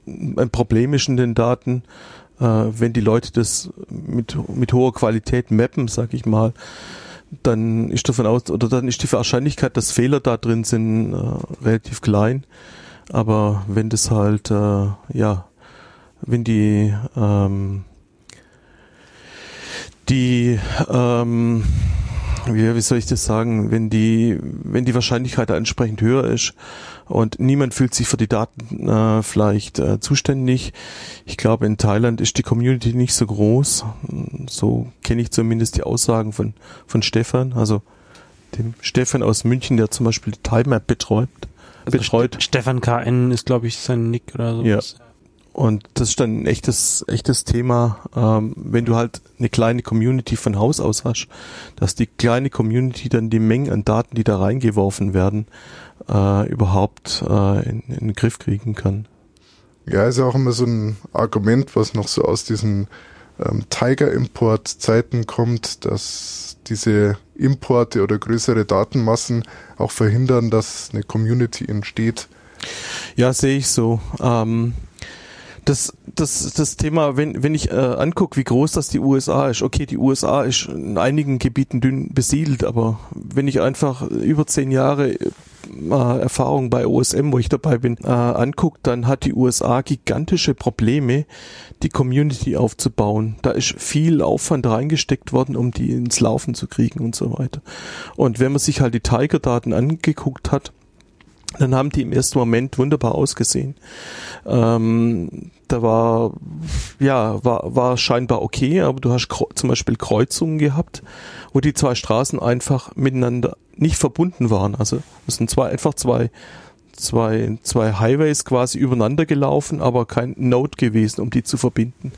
ein Problem ist in den Daten, äh, wenn die Leute das mit, mit hoher Qualität mappen, sag ich mal, dann ist davon aus, oder dann ist die Wahrscheinlichkeit, dass Fehler da drin sind, äh, relativ klein. Aber wenn das halt, äh, ja, wenn die, ähm, die, ähm, wie, wie soll ich das sagen, wenn die, wenn die Wahrscheinlichkeit entsprechend höher ist und niemand fühlt sich für die Daten äh, vielleicht äh, zuständig. Ich glaube, in Thailand ist die Community nicht so groß. So kenne ich zumindest die Aussagen von, von Stefan, also dem Stefan aus München, der zum Beispiel die Time-Map betreut. Also betreut. Stefan KN ist, glaube ich, sein Nick oder so. Ja. Und das ist dann ein echtes, echtes Thema, ähm, wenn du halt eine kleine Community von Haus aus hast, dass die kleine Community dann die Mengen an Daten, die da reingeworfen werden, äh, überhaupt äh, in, in den Griff kriegen kann. Ja, ist auch immer so ein Argument, was noch so aus diesen ähm, Tiger-Import-Zeiten kommt, dass diese Importe oder größere Datenmassen auch verhindern, dass eine Community entsteht. Ja, sehe ich so. Ähm, das, das, das Thema, wenn, wenn ich äh, angucke, wie groß das die USA ist, okay, die USA ist in einigen Gebieten dünn besiedelt, aber wenn ich einfach über zehn Jahre äh, Erfahrung bei OSM, wo ich dabei bin, äh, anguckt, dann hat die USA gigantische Probleme, die Community aufzubauen. Da ist viel Aufwand reingesteckt worden, um die ins Laufen zu kriegen und so weiter. Und wenn man sich halt die Tiger-Daten angeguckt hat, dann haben die im ersten Moment wunderbar ausgesehen. Ähm, da war, ja, war, war scheinbar okay, aber du hast zum Beispiel Kreuzungen gehabt, wo die zwei Straßen einfach miteinander nicht verbunden waren. Also es sind zwei, einfach zwei, zwei, zwei Highways quasi übereinander gelaufen, aber kein Node gewesen, um die zu verbinden.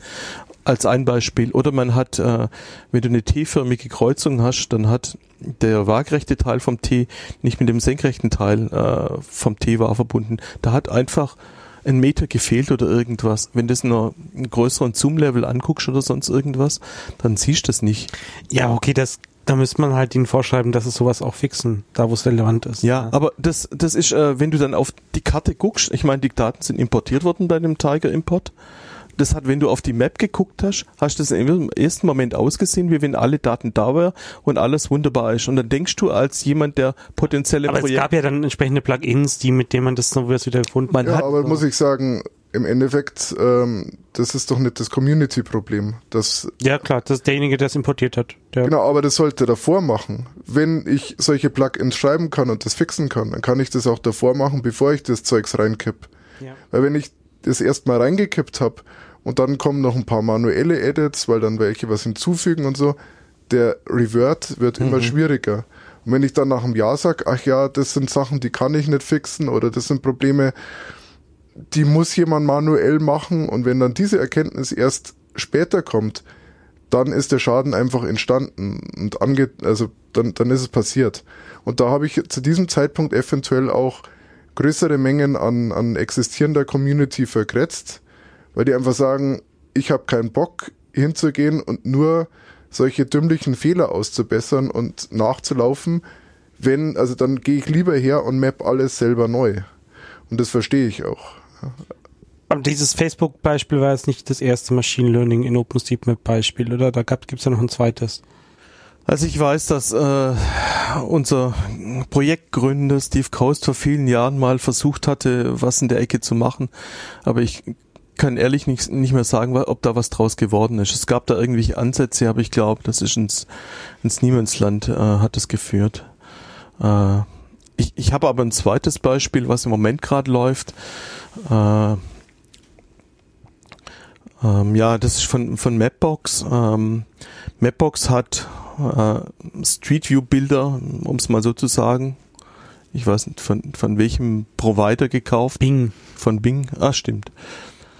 Als ein Beispiel. Oder man hat, äh, wenn du eine T-förmige Kreuzung hast, dann hat der waagrechte Teil vom T nicht mit dem senkrechten Teil äh, vom T war verbunden. Da hat einfach ein Meter gefehlt oder irgendwas. Wenn du das nur einen größeren Zoom-Level anguckst oder sonst irgendwas, dann siehst du das nicht. Ja, okay, das da müsste man halt ihnen vorschreiben, dass es sowas auch fixen, da wo es relevant ist. Ja, ja, aber das, das ist, äh, wenn du dann auf die Karte guckst, ich meine, die Daten sind importiert worden bei dem Tiger-Import das hat, wenn du auf die Map geguckt hast, hast du das im ersten Moment ausgesehen, wie wenn alle Daten da wären und alles wunderbar ist. Und dann denkst du als jemand, der potenzielle aber Projekt... es gab ja dann entsprechende Plugins, die mit denen man das noch wieder gefunden ja, hat. aber muss ich sagen, im Endeffekt, ähm, das ist doch nicht das Community-Problem. Das ja, klar, das ist derjenige, der es importiert hat. Der genau, aber das sollte davor machen. Wenn ich solche Plugins schreiben kann und das fixen kann, dann kann ich das auch davor machen, bevor ich das Zeugs reinkipp. Ja. Weil wenn ich das erstmal reingekippt habe und dann kommen noch ein paar manuelle Edits, weil dann welche was hinzufügen und so. Der Revert wird mhm. immer schwieriger. Und wenn ich dann nach einem Jahr sage, ach ja, das sind Sachen, die kann ich nicht fixen oder das sind Probleme, die muss jemand manuell machen und wenn dann diese Erkenntnis erst später kommt, dann ist der Schaden einfach entstanden und ange also dann, dann ist es passiert. Und da habe ich zu diesem Zeitpunkt eventuell auch größere Mengen an, an existierender Community verkretzt, weil die einfach sagen, ich habe keinen Bock hinzugehen und nur solche dümmlichen Fehler auszubessern und nachzulaufen, wenn, also dann gehe ich lieber her und map alles selber neu. Und das verstehe ich auch. Aber dieses Facebook-Beispiel war jetzt nicht das erste Machine Learning in OpenStreetMap-Beispiel, oder? Da gibt es ja noch ein zweites. Also ich weiß, dass äh, unser Projektgründer Steve Coast vor vielen Jahren mal versucht hatte, was in der Ecke zu machen, aber ich kann ehrlich nicht, nicht mehr sagen, ob da was draus geworden ist. Es gab da irgendwelche Ansätze, aber ich glaube, das ist ins, ins Niemandsland äh, hat es geführt. Äh, ich ich habe aber ein zweites Beispiel, was im Moment gerade läuft. Äh, ähm, ja, das ist von, von Mapbox. Ähm, Mapbox hat äh, Street View Bilder, um es mal so zu sagen. Ich weiß nicht, von, von welchem Provider gekauft. Bing. Von Bing. Ah, stimmt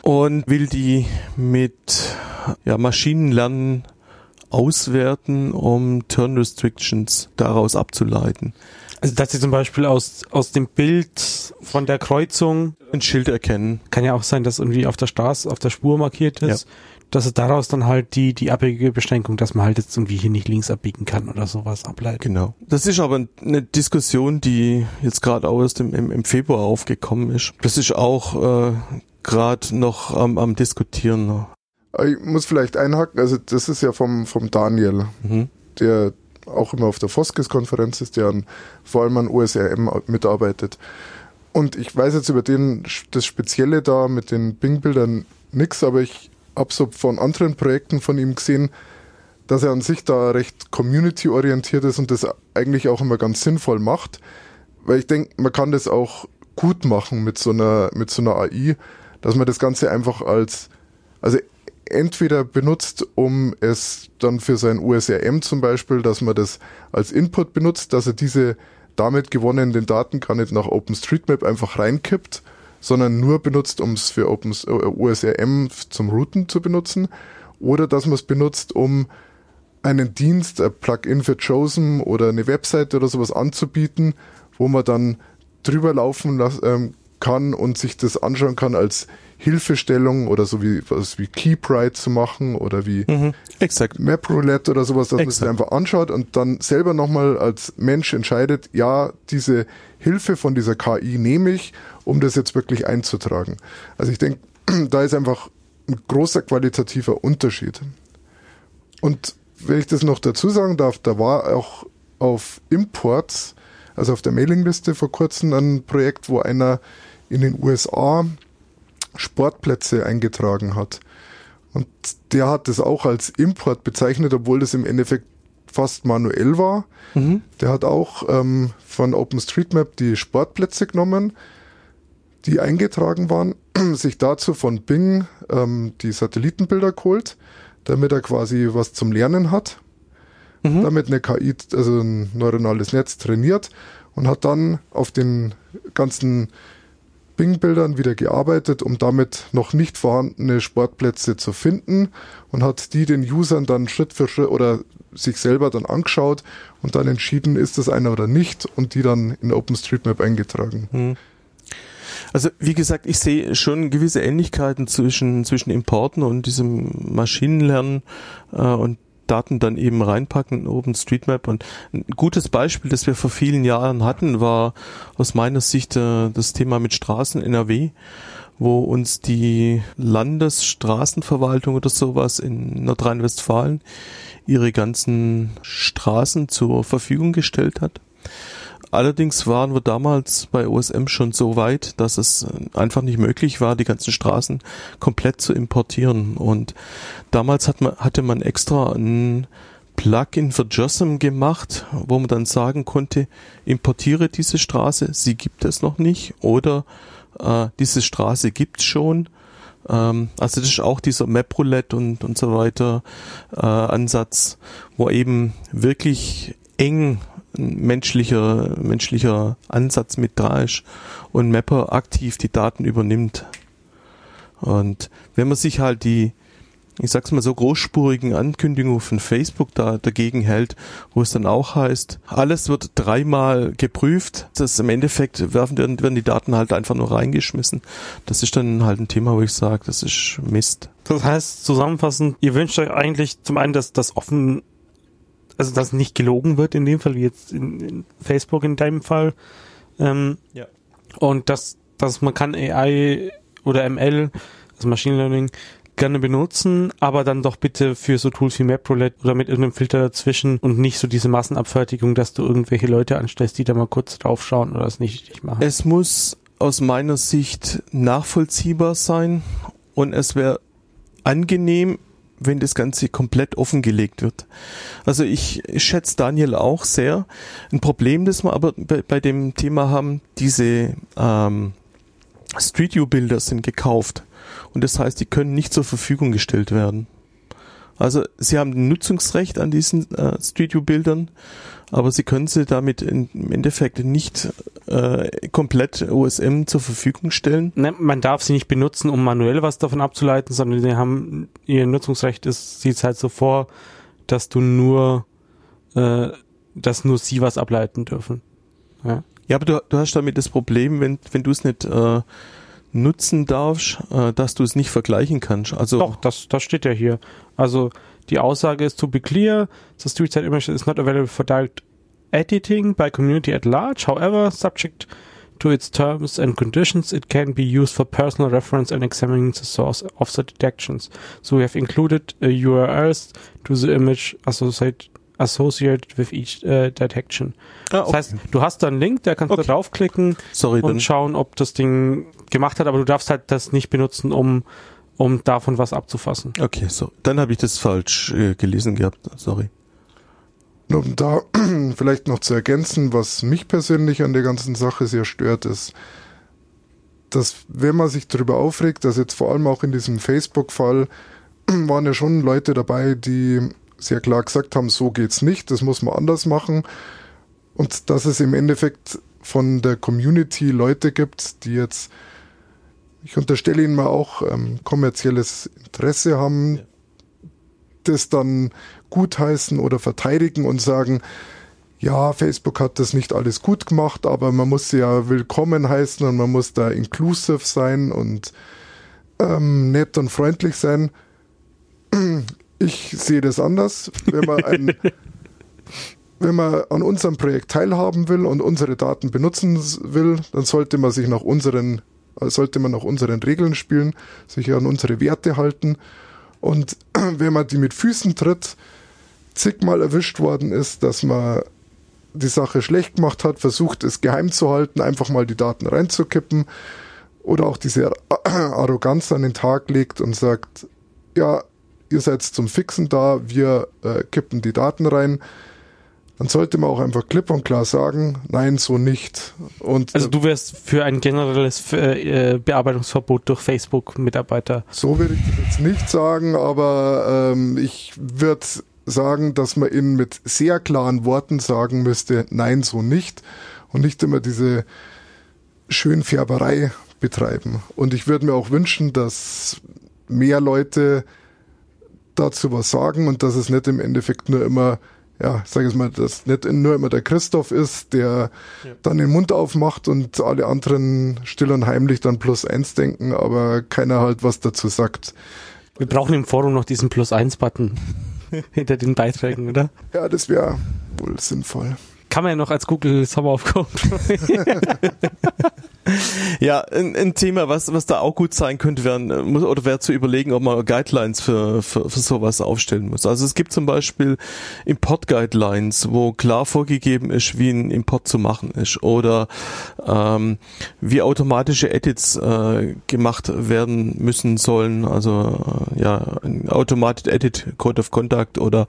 und will die mit ja, Maschinenlernen auswerten, um Turn Restrictions daraus abzuleiten. Also dass sie zum Beispiel aus, aus dem Bild von der Kreuzung ein Schild erkennen. Kann ja auch sein, dass irgendwie auf der Straße, auf der Spur markiert ist. Ja. dass es daraus dann halt die, die abbiegige Beschränkung, dass man halt jetzt irgendwie hier nicht links abbiegen kann oder sowas ableitet. Genau. Das ist aber eine Diskussion, die jetzt gerade auch erst im, im, im Februar aufgekommen ist. Das ist auch äh, gerade noch am, am diskutieren. Ich muss vielleicht einhaken, also das ist ja vom, vom Daniel, mhm. der auch immer auf der Foskes-Konferenz ist, der an, vor allem an OSRM mitarbeitet. Und ich weiß jetzt über den, das Spezielle da mit den Bing-Bildern nichts, aber ich habe so von anderen Projekten von ihm gesehen, dass er an sich da recht community-orientiert ist und das eigentlich auch immer ganz sinnvoll macht. Weil ich denke, man kann das auch gut machen mit so einer, mit so einer AI, dass man das Ganze einfach als, also entweder benutzt, um es dann für sein USRM zum Beispiel, dass man das als Input benutzt, dass er diese damit gewonnenen Daten gar nicht nach OpenStreetMap einfach reinkippt, sondern nur benutzt, um es für Open, äh, USRM zum Routen zu benutzen, oder dass man es benutzt, um einen Dienst, ein Plugin für Chosen oder eine Webseite oder sowas anzubieten, wo man dann drüber laufen ähm, kann und sich das anschauen kann als Hilfestellung oder so wie was wie KeyPride zu machen oder wie mhm, exakt. MapRoulette oder sowas, dass exakt. man sich einfach anschaut und dann selber nochmal als Mensch entscheidet, ja, diese Hilfe von dieser KI nehme ich, um das jetzt wirklich einzutragen. Also ich denke, da ist einfach ein großer qualitativer Unterschied. Und wenn ich das noch dazu sagen darf, da war auch auf Imports, also auf der Mailingliste vor kurzem ein Projekt, wo einer in den USA Sportplätze eingetragen hat. Und der hat das auch als Import bezeichnet, obwohl das im Endeffekt fast manuell war. Mhm. Der hat auch ähm, von OpenStreetMap die Sportplätze genommen, die eingetragen waren, sich dazu von Bing ähm, die Satellitenbilder geholt, damit er quasi was zum Lernen hat. Mhm. Damit eine KI, also ein neuronales Netz trainiert und hat dann auf den ganzen Bing-Bildern wieder gearbeitet, um damit noch nicht vorhandene Sportplätze zu finden und hat die den Usern dann Schritt für Schritt oder sich selber dann angeschaut und dann entschieden, ist das einer oder nicht und die dann in OpenStreetMap eingetragen. Hm. Also wie gesagt, ich sehe schon gewisse Ähnlichkeiten zwischen zwischen Importen und diesem Maschinenlernen äh, und Daten dann eben reinpacken in OpenStreetMap. Und ein gutes Beispiel, das wir vor vielen Jahren hatten, war aus meiner Sicht äh, das Thema mit Straßen NRW wo uns die Landesstraßenverwaltung oder sowas in Nordrhein-Westfalen ihre ganzen Straßen zur Verfügung gestellt hat. Allerdings waren wir damals bei OSM schon so weit, dass es einfach nicht möglich war, die ganzen Straßen komplett zu importieren. Und damals hat man, hatte man extra ein Plugin für JOSM gemacht, wo man dann sagen konnte, importiere diese Straße, sie gibt es noch nicht oder äh, diese Straße gibt's schon. Ähm, also das ist auch dieser MapRoulette und, und so weiter äh, Ansatz, wo eben wirklich eng menschlicher, menschlicher Ansatz mit da ist und Mapper aktiv die Daten übernimmt. Und wenn man sich halt die, ich sag's mal so großspurigen Ankündigungen von Facebook da dagegen hält, wo es dann auch heißt, alles wird dreimal geprüft, das im Endeffekt werfen, werden die Daten halt einfach nur reingeschmissen. Das ist dann halt ein Thema, wo ich sage, das ist Mist. Das heißt, zusammenfassend, ihr wünscht euch eigentlich zum einen, dass das offen also dass nicht gelogen wird in dem Fall, wie jetzt in, in Facebook in deinem Fall. Ähm, ja. Und dass, dass man kann AI oder ML, also Machine Learning, gerne benutzen, aber dann doch bitte für so Tools wie MapRoulette oder mit irgendeinem Filter dazwischen und nicht so diese Massenabfertigung, dass du irgendwelche Leute anstellst, die da mal kurz draufschauen oder es nicht richtig machen. Es muss aus meiner Sicht nachvollziehbar sein und es wäre angenehm, wenn das Ganze komplett offengelegt wird. Also ich, schätze Daniel auch sehr. Ein Problem, das wir aber bei, bei dem Thema haben, diese ähm, Street View Bilder sind gekauft und das heißt, die können nicht zur Verfügung gestellt werden. Also sie haben ein Nutzungsrecht an diesen äh, Street View Bildern aber sie können sie damit im Endeffekt nicht äh, komplett OSM zur Verfügung stellen. Ne, man darf sie nicht benutzen, um manuell was davon abzuleiten, sondern sie haben ihr Nutzungsrecht ist sieht halt so vor, dass du nur äh, dass nur sie was ableiten dürfen. Ja, ja aber du, du hast damit das Problem, wenn wenn du es nicht äh, nutzen darfst, äh, dass du es nicht vergleichen kannst. Also Doch, das, das steht ja hier. Also die Aussage ist to be clear, the street side image is not available for direct editing by community at large. However, subject to its terms and conditions, it can be used for personal reference and examining the source of the detections. So we have included uh, URLs to the image associated associated with each uh, detection. Ah, Das heißt, du hast da einen Link, da kannst Okay. du draufklicken sorry, und schauen, ob das Ding gemacht hat, aber du darfst halt das nicht benutzen, um, um davon was abzufassen. okay, so dann habe ich das falsch äh, gelesen gehabt. Sorry. Um da vielleicht noch zu ergänzen, was mich persönlich an der ganzen Sache sehr stört, ist, dass wenn man sich darüber aufregt, dass jetzt vor allem auch in diesem Facebook-Fall waren ja schon Leute dabei, die sehr klar gesagt haben, so geht's nicht, das muss man anders machen. Und dass es im Endeffekt von der Community Leute gibt, die jetzt, ich unterstelle ihnen mal auch ähm, kommerzielles Interesse haben, Ja. das dann gutheißen oder verteidigen und sagen, ja, Facebook hat das nicht alles gut gemacht, aber man muss sie ja willkommen heißen und man muss da inclusive sein und ähm, nett und freundlich sein. Ich sehe das anders. Wenn man, ein, wenn man an unserem Projekt teilhaben will und unsere Daten benutzen will, dann sollte man sich nach unseren, sollte man nach unseren Regeln spielen, sich an unsere Werte halten. Und wenn man die mit Füßen tritt, zigmal erwischt worden ist, dass man die Sache schlecht gemacht hat, versucht es geheim zu halten, einfach mal die Daten reinzukippen oder auch diese Arroganz an den Tag legt und sagt, ja, ihr seid zum Fixen da, wir äh, kippen die Daten rein, dann sollte man auch einfach klipp und klar sagen, nein, so nicht. Und Also äh, du wärst für ein generelles äh, äh, Bearbeitungsverbot durch Facebook-Mitarbeiter. So würde ich das jetzt nicht sagen, aber ähm, ich würde sagen, dass man ihnen mit sehr klaren Worten sagen müsste, nein, so nicht. Und nicht immer diese Schönfärberei betreiben. Und ich würde mir auch wünschen, dass mehr Leute dazu was sagen und dass es nicht im Endeffekt nur immer, ja, sag ich mal, dass nicht nur immer der Christoph ist, der Ja. dann den Mund aufmacht und alle anderen still und heimlich dann plus eins denken, aber keiner halt was dazu sagt. Wir brauchen im Forum noch diesen Plus-1-Button hinter den Beiträgen, oder? Ja, das wäre wohl sinnvoll. Kann man ja noch als Google Sommeraufgabe. Ja, ein, ein Thema, was, was da auch gut sein könnte, wären, äh, oder wäre zu überlegen, ob man Guidelines für, für, für sowas aufstellen muss. Also es gibt zum Beispiel Import-Guidelines, wo klar vorgegeben ist, wie ein Import zu machen ist oder ähm, wie automatische Edits äh, gemacht werden müssen sollen. Also äh, ja, ein Automated Edit Code of Conduct oder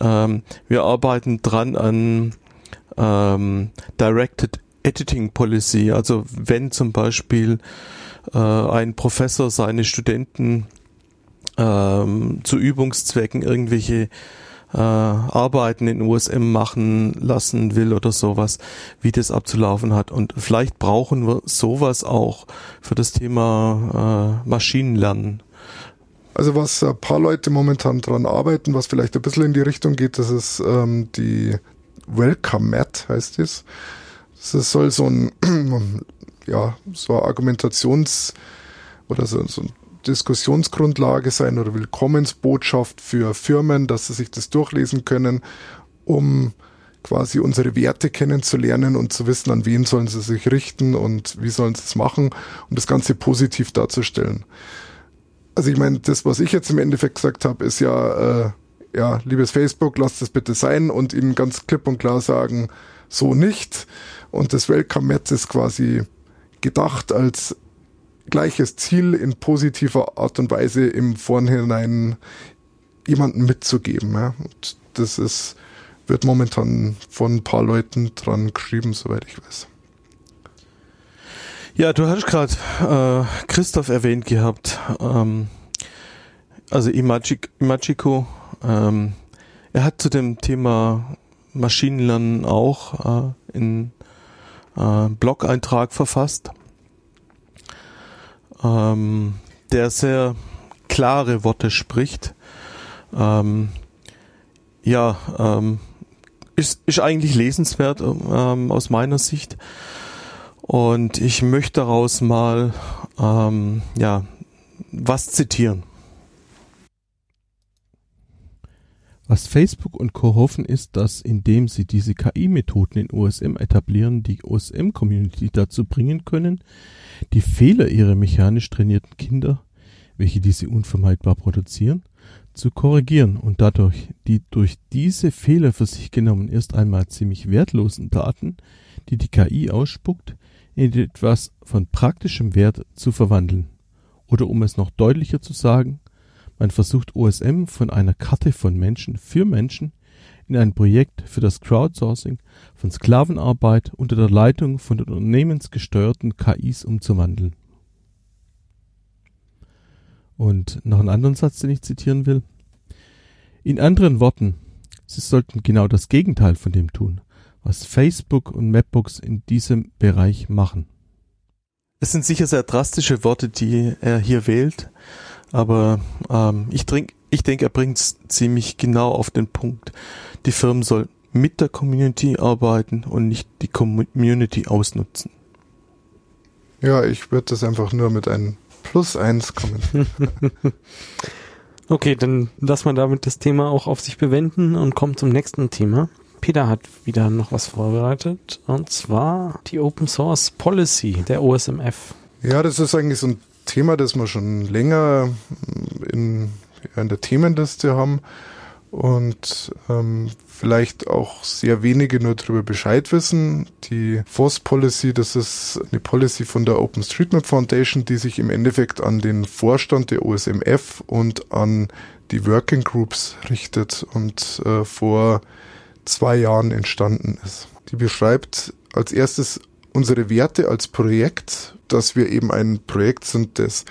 ähm, wir arbeiten dran an ähm, Directed Editing Policy, also wenn zum Beispiel äh, ein Professor seine Studenten ähm, zu Übungszwecken irgendwelche äh, Arbeiten in USM machen lassen will oder sowas, wie das abzulaufen hat. Und vielleicht brauchen wir sowas auch für das Thema äh, Maschinenlernen. Also was ein paar Leute momentan dran arbeiten, was vielleicht ein bisschen in die Richtung geht, das ist ähm, die Welcome Mat, heißt es. Das soll so ein, ja, so Argumentations- oder so, so eine Diskussionsgrundlage sein oder Willkommensbotschaft für Firmen, dass sie sich das durchlesen können, um quasi unsere Werte kennenzulernen und zu wissen, an wen sollen sie sich richten und wie sollen sie es machen, um das Ganze positiv darzustellen. Also ich meine, das, was ich jetzt im Endeffekt gesagt habe, ist ja, äh, ja, liebes Facebook, lasst es bitte sein und ihnen ganz klipp und klar sagen, so nicht. Und das Welcome Mat ist quasi gedacht als gleiches Ziel in positiver Art und Weise im Vorhinein jemanden mitzugeben. Ja. Und das ist, wird momentan von ein paar Leuten dran geschrieben, soweit ich weiß. Ja, du hast gerade äh, Christoph erwähnt gehabt, ähm, also Imagic, Imagico. Ähm, er hat zu dem Thema Maschinenlernen auch äh, in äh, Blog-Eintrag verfasst, ähm, der sehr klare Worte spricht. Ähm, ja, ähm, ist, ist eigentlich lesenswert ähm, aus meiner Sicht. Und ich möchte daraus mal ähm, ja, was zitieren. Was Facebook und Co. hoffen, ist, dass indem sie diese KI-Methoden in OSM etablieren, die OSM-Community dazu bringen können, die Fehler ihrer mechanisch trainierten Kinder, welche diese unvermeidbar produzieren, zu korrigieren und dadurch die durch diese Fehler für sich genommen erst einmal ziemlich wertlosen Daten, die die KI ausspuckt, in etwas von praktischem Wert zu verwandeln. Oder um es noch deutlicher zu sagen, man versucht OSM von einer Karte von Menschen für Menschen in ein Projekt für das Crowdsourcing von Sklavenarbeit unter der Leitung von unternehmensgesteuerten KIs umzuwandeln. Und noch einen anderen Satz, den ich zitieren will. In anderen Worten, Sie sollten genau das Gegenteil von dem tun, was Facebook und Mapbooks in diesem Bereich machen. Es sind sicher sehr drastische Worte, die er hier wählt, aber ähm, ich, trink, ich denke, er bringt es ziemlich genau auf den Punkt. Die Firmen soll mit der Community arbeiten und nicht die Community ausnutzen. Ja, ich würde das einfach nur mit einem Plus eins kommen. okay, dann lass mal damit das Thema auch auf sich bewenden und kommt zum nächsten Thema. Peter hat wieder noch was vorbereitet und zwar die Open Source Policy der OSMF. Ja, das ist eigentlich so ein Thema, das wir schon länger in, in der Themenliste haben und ähm, vielleicht auch sehr wenige nur darüber Bescheid wissen. Die FOSS Policy, das ist eine Policy von der OpenStreetMap Foundation, die sich im Endeffekt an den Vorstand der OSMF und an die Working Groups richtet und äh, vor zwei Jahren entstanden ist. Die beschreibt als erstes unsere Werte als Projekt, dass wir eben ein Projekt sind, das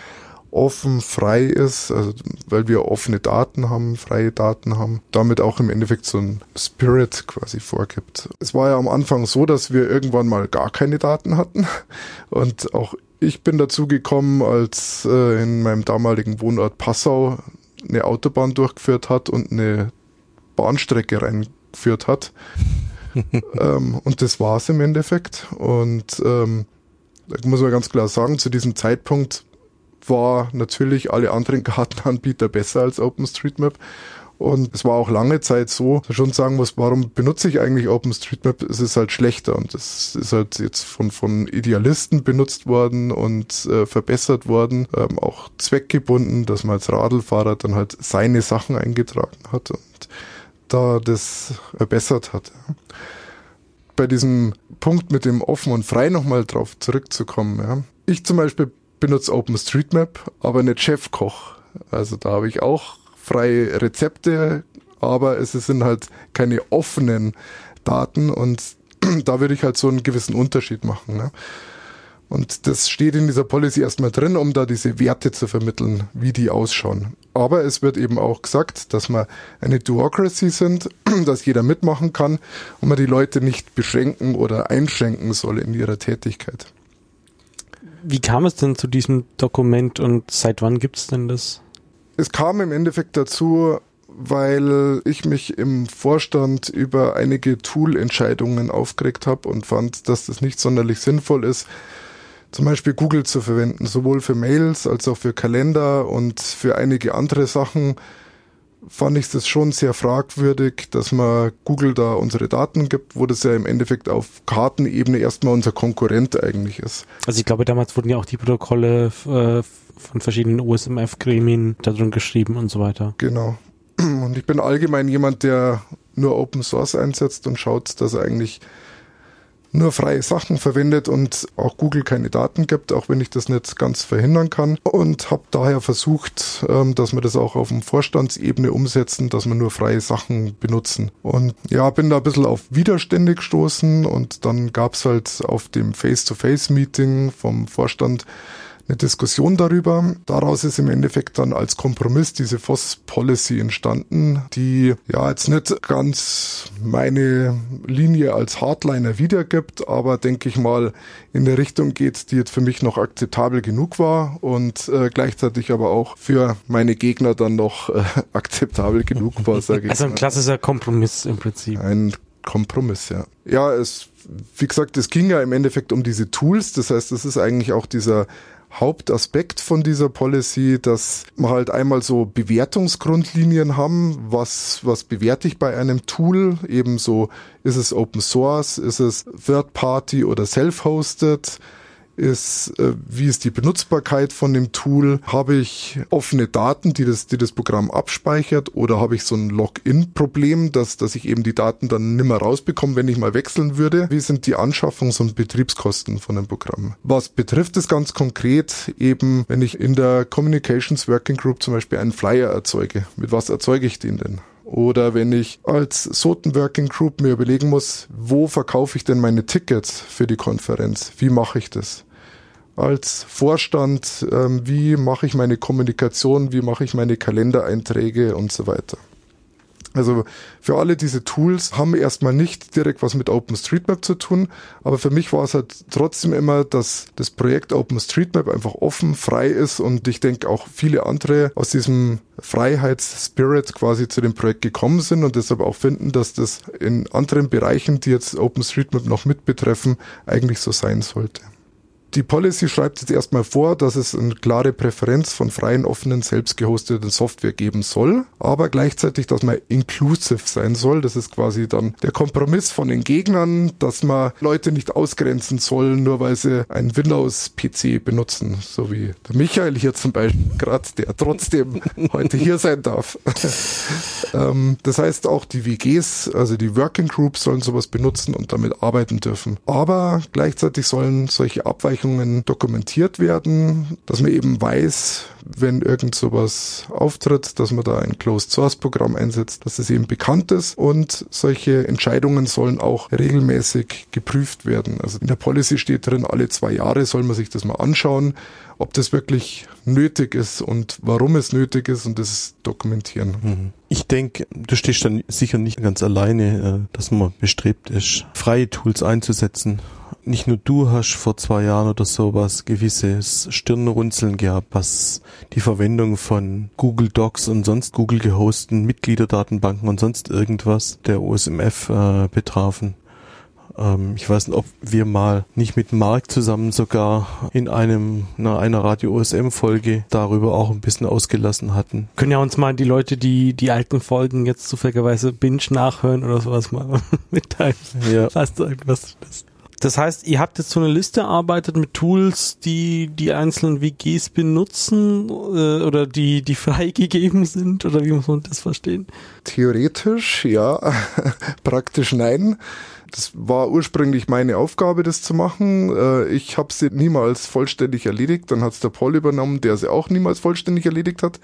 offen, frei ist, also weil wir offene Daten haben, freie Daten haben, damit auch im Endeffekt so ein Spirit quasi vorgibt. Es war ja am Anfang so, dass wir irgendwann mal gar keine Daten hatten und auch ich bin dazu gekommen, als äh, in meinem damaligen Wohnort Passau eine Autobahn durchgeführt hat und eine Bahnstrecke reingeführt hat. ähm, und das war's im Endeffekt. Und ähm, da muss man ganz klar sagen, zu diesem Zeitpunkt war natürlich alle anderen Kartenanbieter besser als OpenStreetMap. Und es war auch lange Zeit so, dass ich schon sagen muss, warum benutze ich eigentlich OpenStreetMap? Es ist halt schlechter und es ist halt jetzt von, von Idealisten benutzt worden und äh, verbessert worden, ähm, auch zweckgebunden, dass man als Radlfahrer dann halt seine Sachen eingetragen hat und da das verbessert hat. Bei diesem Punkt mit dem offen und frei nochmal drauf zurückzukommen. Ja. Ich zum Beispiel benutze OpenStreetMap, aber nicht Chefkoch. Also da habe ich auch freie Rezepte, aber es sind halt keine offenen Daten und da würde ich halt so einen gewissen Unterschied machen. Ne? Und das steht in dieser Policy erstmal drin, um da diese Werte zu vermitteln, wie die ausschauen. Aber es wird eben auch gesagt, dass wir eine Duocracy sind, dass jeder mitmachen kann und man die Leute nicht beschränken oder einschränken soll in ihrer Tätigkeit. Wie kam es denn zu diesem Dokument und seit wann gibt es denn das? Es kam im Endeffekt dazu, weil ich mich im Vorstand über einige Tool-Entscheidungen aufgeregt habe und fand, dass das nicht sonderlich sinnvoll ist, zum Beispiel Google zu verwenden, sowohl für Mails als auch für Kalender und für einige andere Sachen fand ich das schon sehr fragwürdig, dass man Google da unsere Daten gibt, wo das ja im Endeffekt auf Kartenebene erstmal unser Konkurrent eigentlich ist. Also ich glaube, damals wurden ja auch die Protokolle äh, von verschiedenen OSMF-Gremien darin geschrieben und so weiter. Genau. Und ich bin allgemein jemand, der nur Open Source einsetzt und schaut, dass er eigentlich nur freie Sachen verwendet und auch Google keine Daten gibt, auch wenn ich das nicht ganz verhindern kann. Und habe daher versucht, ähm, dass wir das auch auf dem Vorstandsebene umsetzen, dass wir nur freie Sachen benutzen. Und ja, bin da ein bisschen auf Widerstände gestoßen und dann gab's halt auf dem Face-to-Face-Meeting vom Vorstand eine Diskussion darüber. Daraus ist im Endeffekt dann als Kompromiss diese FOSS Policy entstanden, die ja jetzt nicht ganz meine Linie als Hardliner wiedergibt, aber denke ich mal in der Richtung geht, die jetzt für mich noch akzeptabel genug war und äh, gleichzeitig aber auch für meine Gegner dann noch äh, akzeptabel genug war, sage ich. Also ein klassischer Kompromiss im Prinzip. Ein Kompromiss, ja. Ja, es, wie gesagt, es ging ja im Endeffekt um diese Tools. Das heißt, das ist eigentlich auch dieser Hauptaspekt von dieser Policy, dass wir halt einmal so Bewertungsgrundlinien haben. Was, was bewerte ich bei einem Tool? Ebenso ist es Open Source, ist es Third Party oder Self-Hosted? Ist, äh, wie ist die Benutzbarkeit von dem Tool? Habe ich offene Daten, die das, die das Programm abspeichert oder habe ich so ein Login-Problem, dass, dass ich eben die Daten dann nimmer rausbekomme, wenn ich mal wechseln würde? Wie sind die Anschaffungs- und Betriebskosten von dem Programm? Was betrifft es ganz konkret eben, wenn ich in der Communications Working Group zum Beispiel einen Flyer erzeuge? Mit was erzeuge ich den denn? Oder wenn ich als Soten Working Group mir überlegen muss, wo verkaufe ich denn meine Tickets für die Konferenz? Wie mache ich das? Als Vorstand, ähm, wie mache ich meine Kommunikation? Wie mache ich meine Kalendereinträge und so weiter? Also für alle diese Tools haben erstmal nicht direkt was mit OpenStreetMap zu tun, aber für mich war es halt trotzdem immer, dass das Projekt OpenStreetMap einfach offen, frei ist und ich denke auch viele andere aus diesem Freiheitsspirit quasi zu dem Projekt gekommen sind und deshalb auch finden, dass das in anderen Bereichen, die jetzt OpenStreetMap noch mit betreffen, eigentlich so sein sollte. Die Policy schreibt jetzt erstmal vor, dass es eine klare Präferenz von freien, offenen, selbst gehosteten Software geben soll, aber gleichzeitig, dass man inclusive sein soll. Das ist quasi dann der Kompromiss von den Gegnern, dass man Leute nicht ausgrenzen soll, nur weil sie einen Windows-PC benutzen, so wie der Michael hier zum Beispiel gerade, der trotzdem heute hier sein darf. ähm, das heißt, auch die WGs, also die Working Groups, sollen sowas benutzen und damit arbeiten dürfen. Aber gleichzeitig sollen solche Abweichungen Abweichungen dokumentiert werden, dass man eben weiß, wenn irgend sowas auftritt, dass man da ein Closed Source Programm einsetzt, dass es eben bekannt ist und solche Entscheidungen sollen auch regelmäßig geprüft werden. Also in der Policy steht drin, alle zwei Jahre soll man sich das mal anschauen, ob das wirklich nötig ist und warum es nötig ist und das dokumentieren. Mhm. Ich denke, du stehst dann sicher nicht ganz alleine, äh, dass man bestrebt ist, freie Tools einzusetzen nicht nur du hast vor zwei Jahren oder sowas gewisses Stirnrunzeln gehabt, was die Verwendung von Google Docs und sonst Google gehosteten Mitgliederdatenbanken und sonst irgendwas der OSMF äh, betrafen. Ähm, ich weiß nicht, ob wir mal nicht mit Mark zusammen sogar in einem na, einer Radio OSM Folge darüber auch ein bisschen ausgelassen hatten. Können ja uns mal die Leute, die die alten Folgen jetzt zufälligerweise binge nachhören oder sowas mal mitteilen. Ja. Weißt du irgendwas? Das das heißt, ihr habt jetzt so eine Liste erarbeitet mit Tools, die die einzelnen WGs benutzen äh, oder die, die freigegeben sind oder wie muss man das verstehen? Theoretisch ja, praktisch nein. Das war ursprünglich meine Aufgabe, das zu machen. Äh, ich habe sie niemals vollständig erledigt. Dann hat es der Paul übernommen, der sie auch niemals vollständig erledigt hat.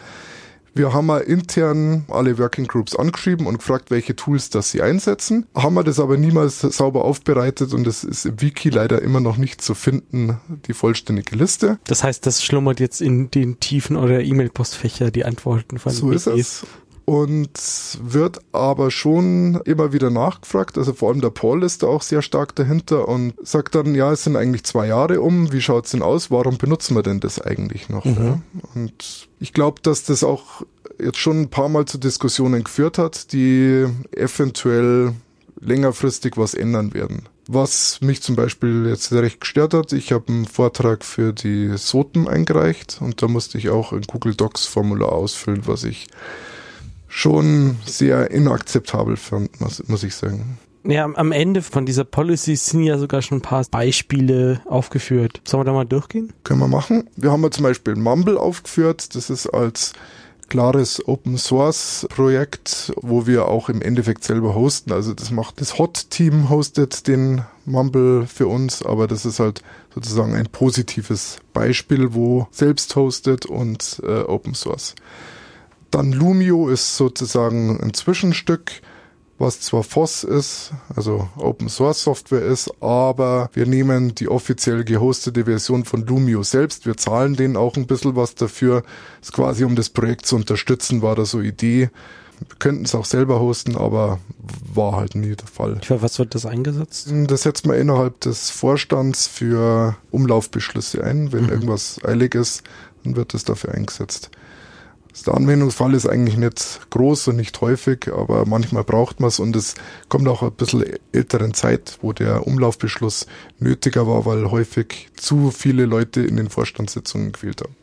Wir haben mal intern alle Working Groups angeschrieben und gefragt, welche Tools das sie einsetzen. Haben wir das aber niemals sauber aufbereitet und es ist im Wiki leider immer noch nicht zu finden, die vollständige Liste. Das heißt, das schlummert jetzt in den Tiefen eurer E-Mail-Postfächer, die Antworten von So ist es und wird aber schon immer wieder nachgefragt. Also vor allem der Paul ist da auch sehr stark dahinter und sagt dann, ja, es sind eigentlich zwei Jahre um, wie schaut's denn aus? Warum benutzen wir denn das eigentlich noch? Mhm. Ja? Und ich glaube, dass das auch jetzt schon ein paar Mal zu Diskussionen geführt hat, die eventuell längerfristig was ändern werden. Was mich zum Beispiel jetzt recht gestört hat, ich habe einen Vortrag für die SOTEM eingereicht und da musste ich auch ein Google Docs Formular ausfüllen, was ich schon sehr inakzeptabel fand, muss, muss ich sagen. Ja, am Ende von dieser Policy sind ja sogar schon ein paar Beispiele aufgeführt. Sollen wir da mal durchgehen? Können wir machen. Wir haben ja zum Beispiel Mumble aufgeführt. Das ist als klares Open Source Projekt, wo wir auch im Endeffekt selber hosten. Also das macht das Hot Team hostet den Mumble für uns, aber das ist halt sozusagen ein positives Beispiel, wo selbst hostet und äh, Open Source. Dann Lumio ist sozusagen ein Zwischenstück, was zwar FOSS ist, also Open Source Software ist, aber wir nehmen die offiziell gehostete Version von Lumio selbst. Wir zahlen denen auch ein bisschen was dafür. Das ist quasi, um das Projekt zu unterstützen, war da so Idee. Wir könnten es auch selber hosten, aber war halt nie der Fall. Für was wird das eingesetzt? Das setzt man innerhalb des Vorstands für Umlaufbeschlüsse ein. Wenn mhm. irgendwas eilig ist, dann wird es dafür eingesetzt. Der Anwendungsfall ist eigentlich nicht groß und nicht häufig, aber manchmal braucht man es und es kommt auch ein bisschen älteren Zeit, wo der Umlaufbeschluss nötiger war, weil häufig zu viele Leute in den Vorstandssitzungen gefehlt haben.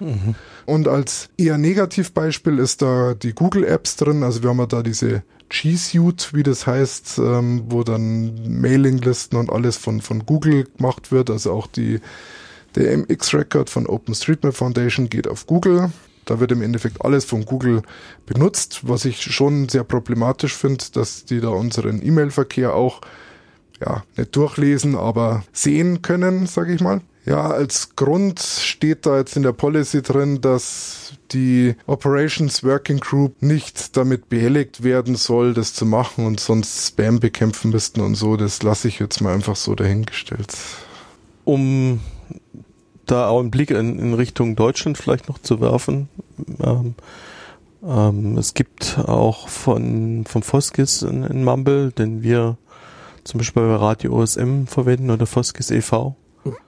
Mhm. Und als eher Negativbeispiel ist da die Google Apps drin. Also wir haben ja da diese G Suite, wie das heißt, ähm, wo dann Mailinglisten und alles von, von Google gemacht wird. Also auch die, der MX-Record von OpenStreetMap Foundation geht auf Google. Da wird im Endeffekt alles von Google benutzt, was ich schon sehr problematisch finde, dass die da unseren E-Mail-Verkehr auch ja, nicht durchlesen, aber sehen können, sage ich mal. Ja, als Grund steht da jetzt in der Policy drin, dass die Operations Working Group nicht damit behelligt werden soll, das zu machen und sonst Spam bekämpfen müssten und so. Das lasse ich jetzt mal einfach so dahingestellt. Um da auch einen Blick in, in Richtung Deutschland vielleicht noch zu werfen. Ähm, ähm, es gibt auch von vom Foskis einen Mumble, den wir zum Beispiel bei Radio OSM verwenden oder Foskis e.V.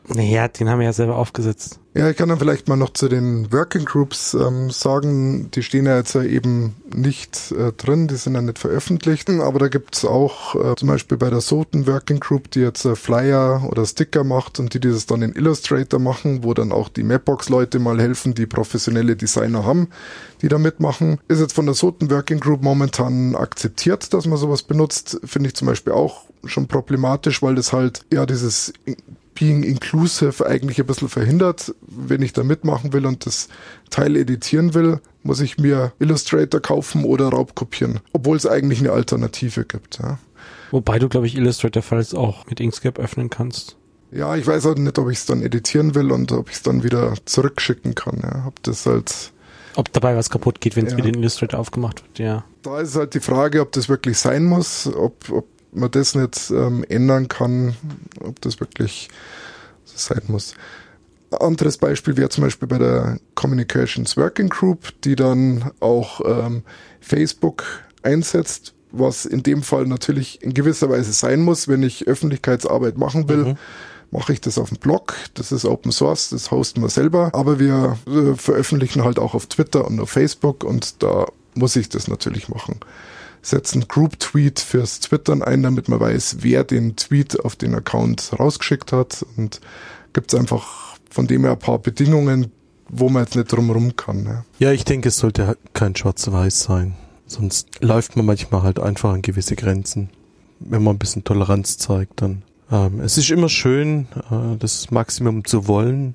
Naja, den haben wir ja selber aufgesetzt. Ja, ich kann dann vielleicht mal noch zu den Working Groups ähm, sagen, die stehen ja jetzt ja eben nicht äh, drin, die sind ja nicht veröffentlicht, aber da gibt's auch äh, zum Beispiel bei der Soten Working Group, die jetzt äh, Flyer oder Sticker macht und die dieses dann in Illustrator machen, wo dann auch die Mapbox-Leute mal helfen, die professionelle Designer haben, die da mitmachen. Ist jetzt von der Soten Working Group momentan akzeptiert, dass man sowas benutzt, finde ich zum Beispiel auch schon problematisch, weil das halt ja dieses Being Inclusive eigentlich ein bisschen verhindert. Wenn ich da mitmachen will und das Teil editieren will, muss ich mir Illustrator kaufen oder Raubkopieren, obwohl es eigentlich eine Alternative gibt. Ja. Wobei du, glaube ich, Illustrator Files auch mit Inkscape öffnen kannst. Ja, ich weiß halt nicht, ob ich es dann editieren will und ob ich es dann wieder zurückschicken kann. Ja. Ob das halt ob dabei was kaputt geht, wenn es ja. wieder in Illustrator aufgemacht wird, ja. Da ist halt die Frage, ob das wirklich sein muss, ob, ob man das nicht ähm, ändern kann, ob das wirklich so sein muss. Anderes Beispiel wäre zum Beispiel bei der Communications Working Group, die dann auch ähm, Facebook einsetzt, was in dem Fall natürlich in gewisser Weise sein muss, wenn ich Öffentlichkeitsarbeit machen will. Mhm. Mache ich das auf dem Blog, das ist Open Source, das hosten wir selber, aber wir äh, veröffentlichen halt auch auf Twitter und auf Facebook und da muss ich das natürlich machen setzen Group-Tweet fürs Twittern ein, damit man weiß, wer den Tweet auf den Account rausgeschickt hat. Und gibt es einfach von dem her ein paar Bedingungen, wo man jetzt nicht drumherum kann. Ne? Ja, ich denke, es sollte kein Schwarz-Weiß sein. Sonst läuft man manchmal halt einfach an gewisse Grenzen. Wenn man ein bisschen Toleranz zeigt, dann. Ähm, es ist immer schön, äh, das Maximum zu wollen.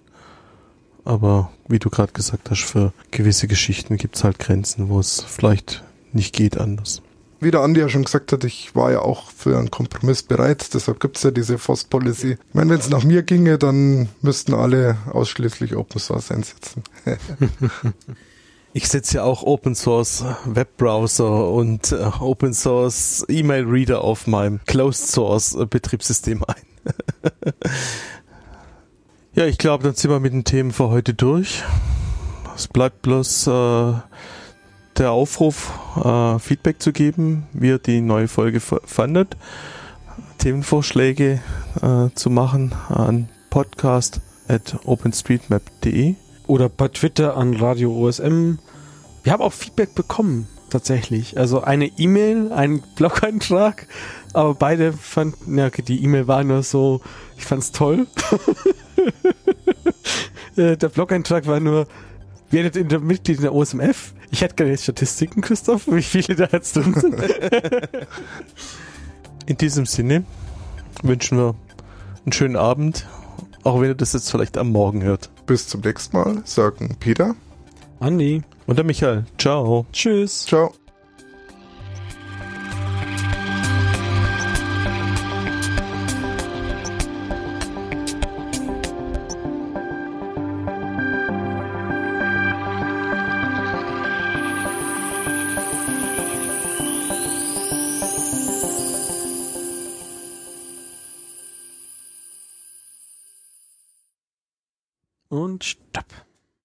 Aber wie du gerade gesagt hast, für gewisse Geschichten gibt es halt Grenzen, wo es vielleicht nicht geht anders wie der Andi ja schon gesagt hat, ich war ja auch für einen Kompromiss bereit. Deshalb gibt es ja diese FOSS Policy. Ich meine, wenn es nach mir ginge, dann müssten alle ausschließlich Open Source einsetzen. ich setze ja auch Open Source Webbrowser und äh, Open Source E-Mail Reader auf meinem Closed Source Betriebssystem ein. ja, ich glaube, dann sind wir mit den Themen für heute durch. Es bleibt bloß äh, der Aufruf, äh, Feedback zu geben, wie ihr die neue Folge fandet, Themenvorschläge äh, zu machen an podcast at openstreetmap.de oder bei Twitter an Radio OSM. Wir haben auch Feedback bekommen, tatsächlich. Also eine E-Mail, ein Blog-Eintrag, aber beide fanden, ja, die E-Mail war nur so, ich fand's toll. Äh, der Blog-Eintrag war nur, werdet ihr Mitglied in der OSMF? Ich hätte gerne Statistiken, Christoph, wie viele da jetzt drin sind. In diesem Sinne wünschen wir einen schönen Abend, auch wenn ihr das jetzt vielleicht am Morgen hört. Bis zum nächsten Mal, sagen Peter, Andi und der Michael. Ciao. Tschüss. Ciao. Stopp.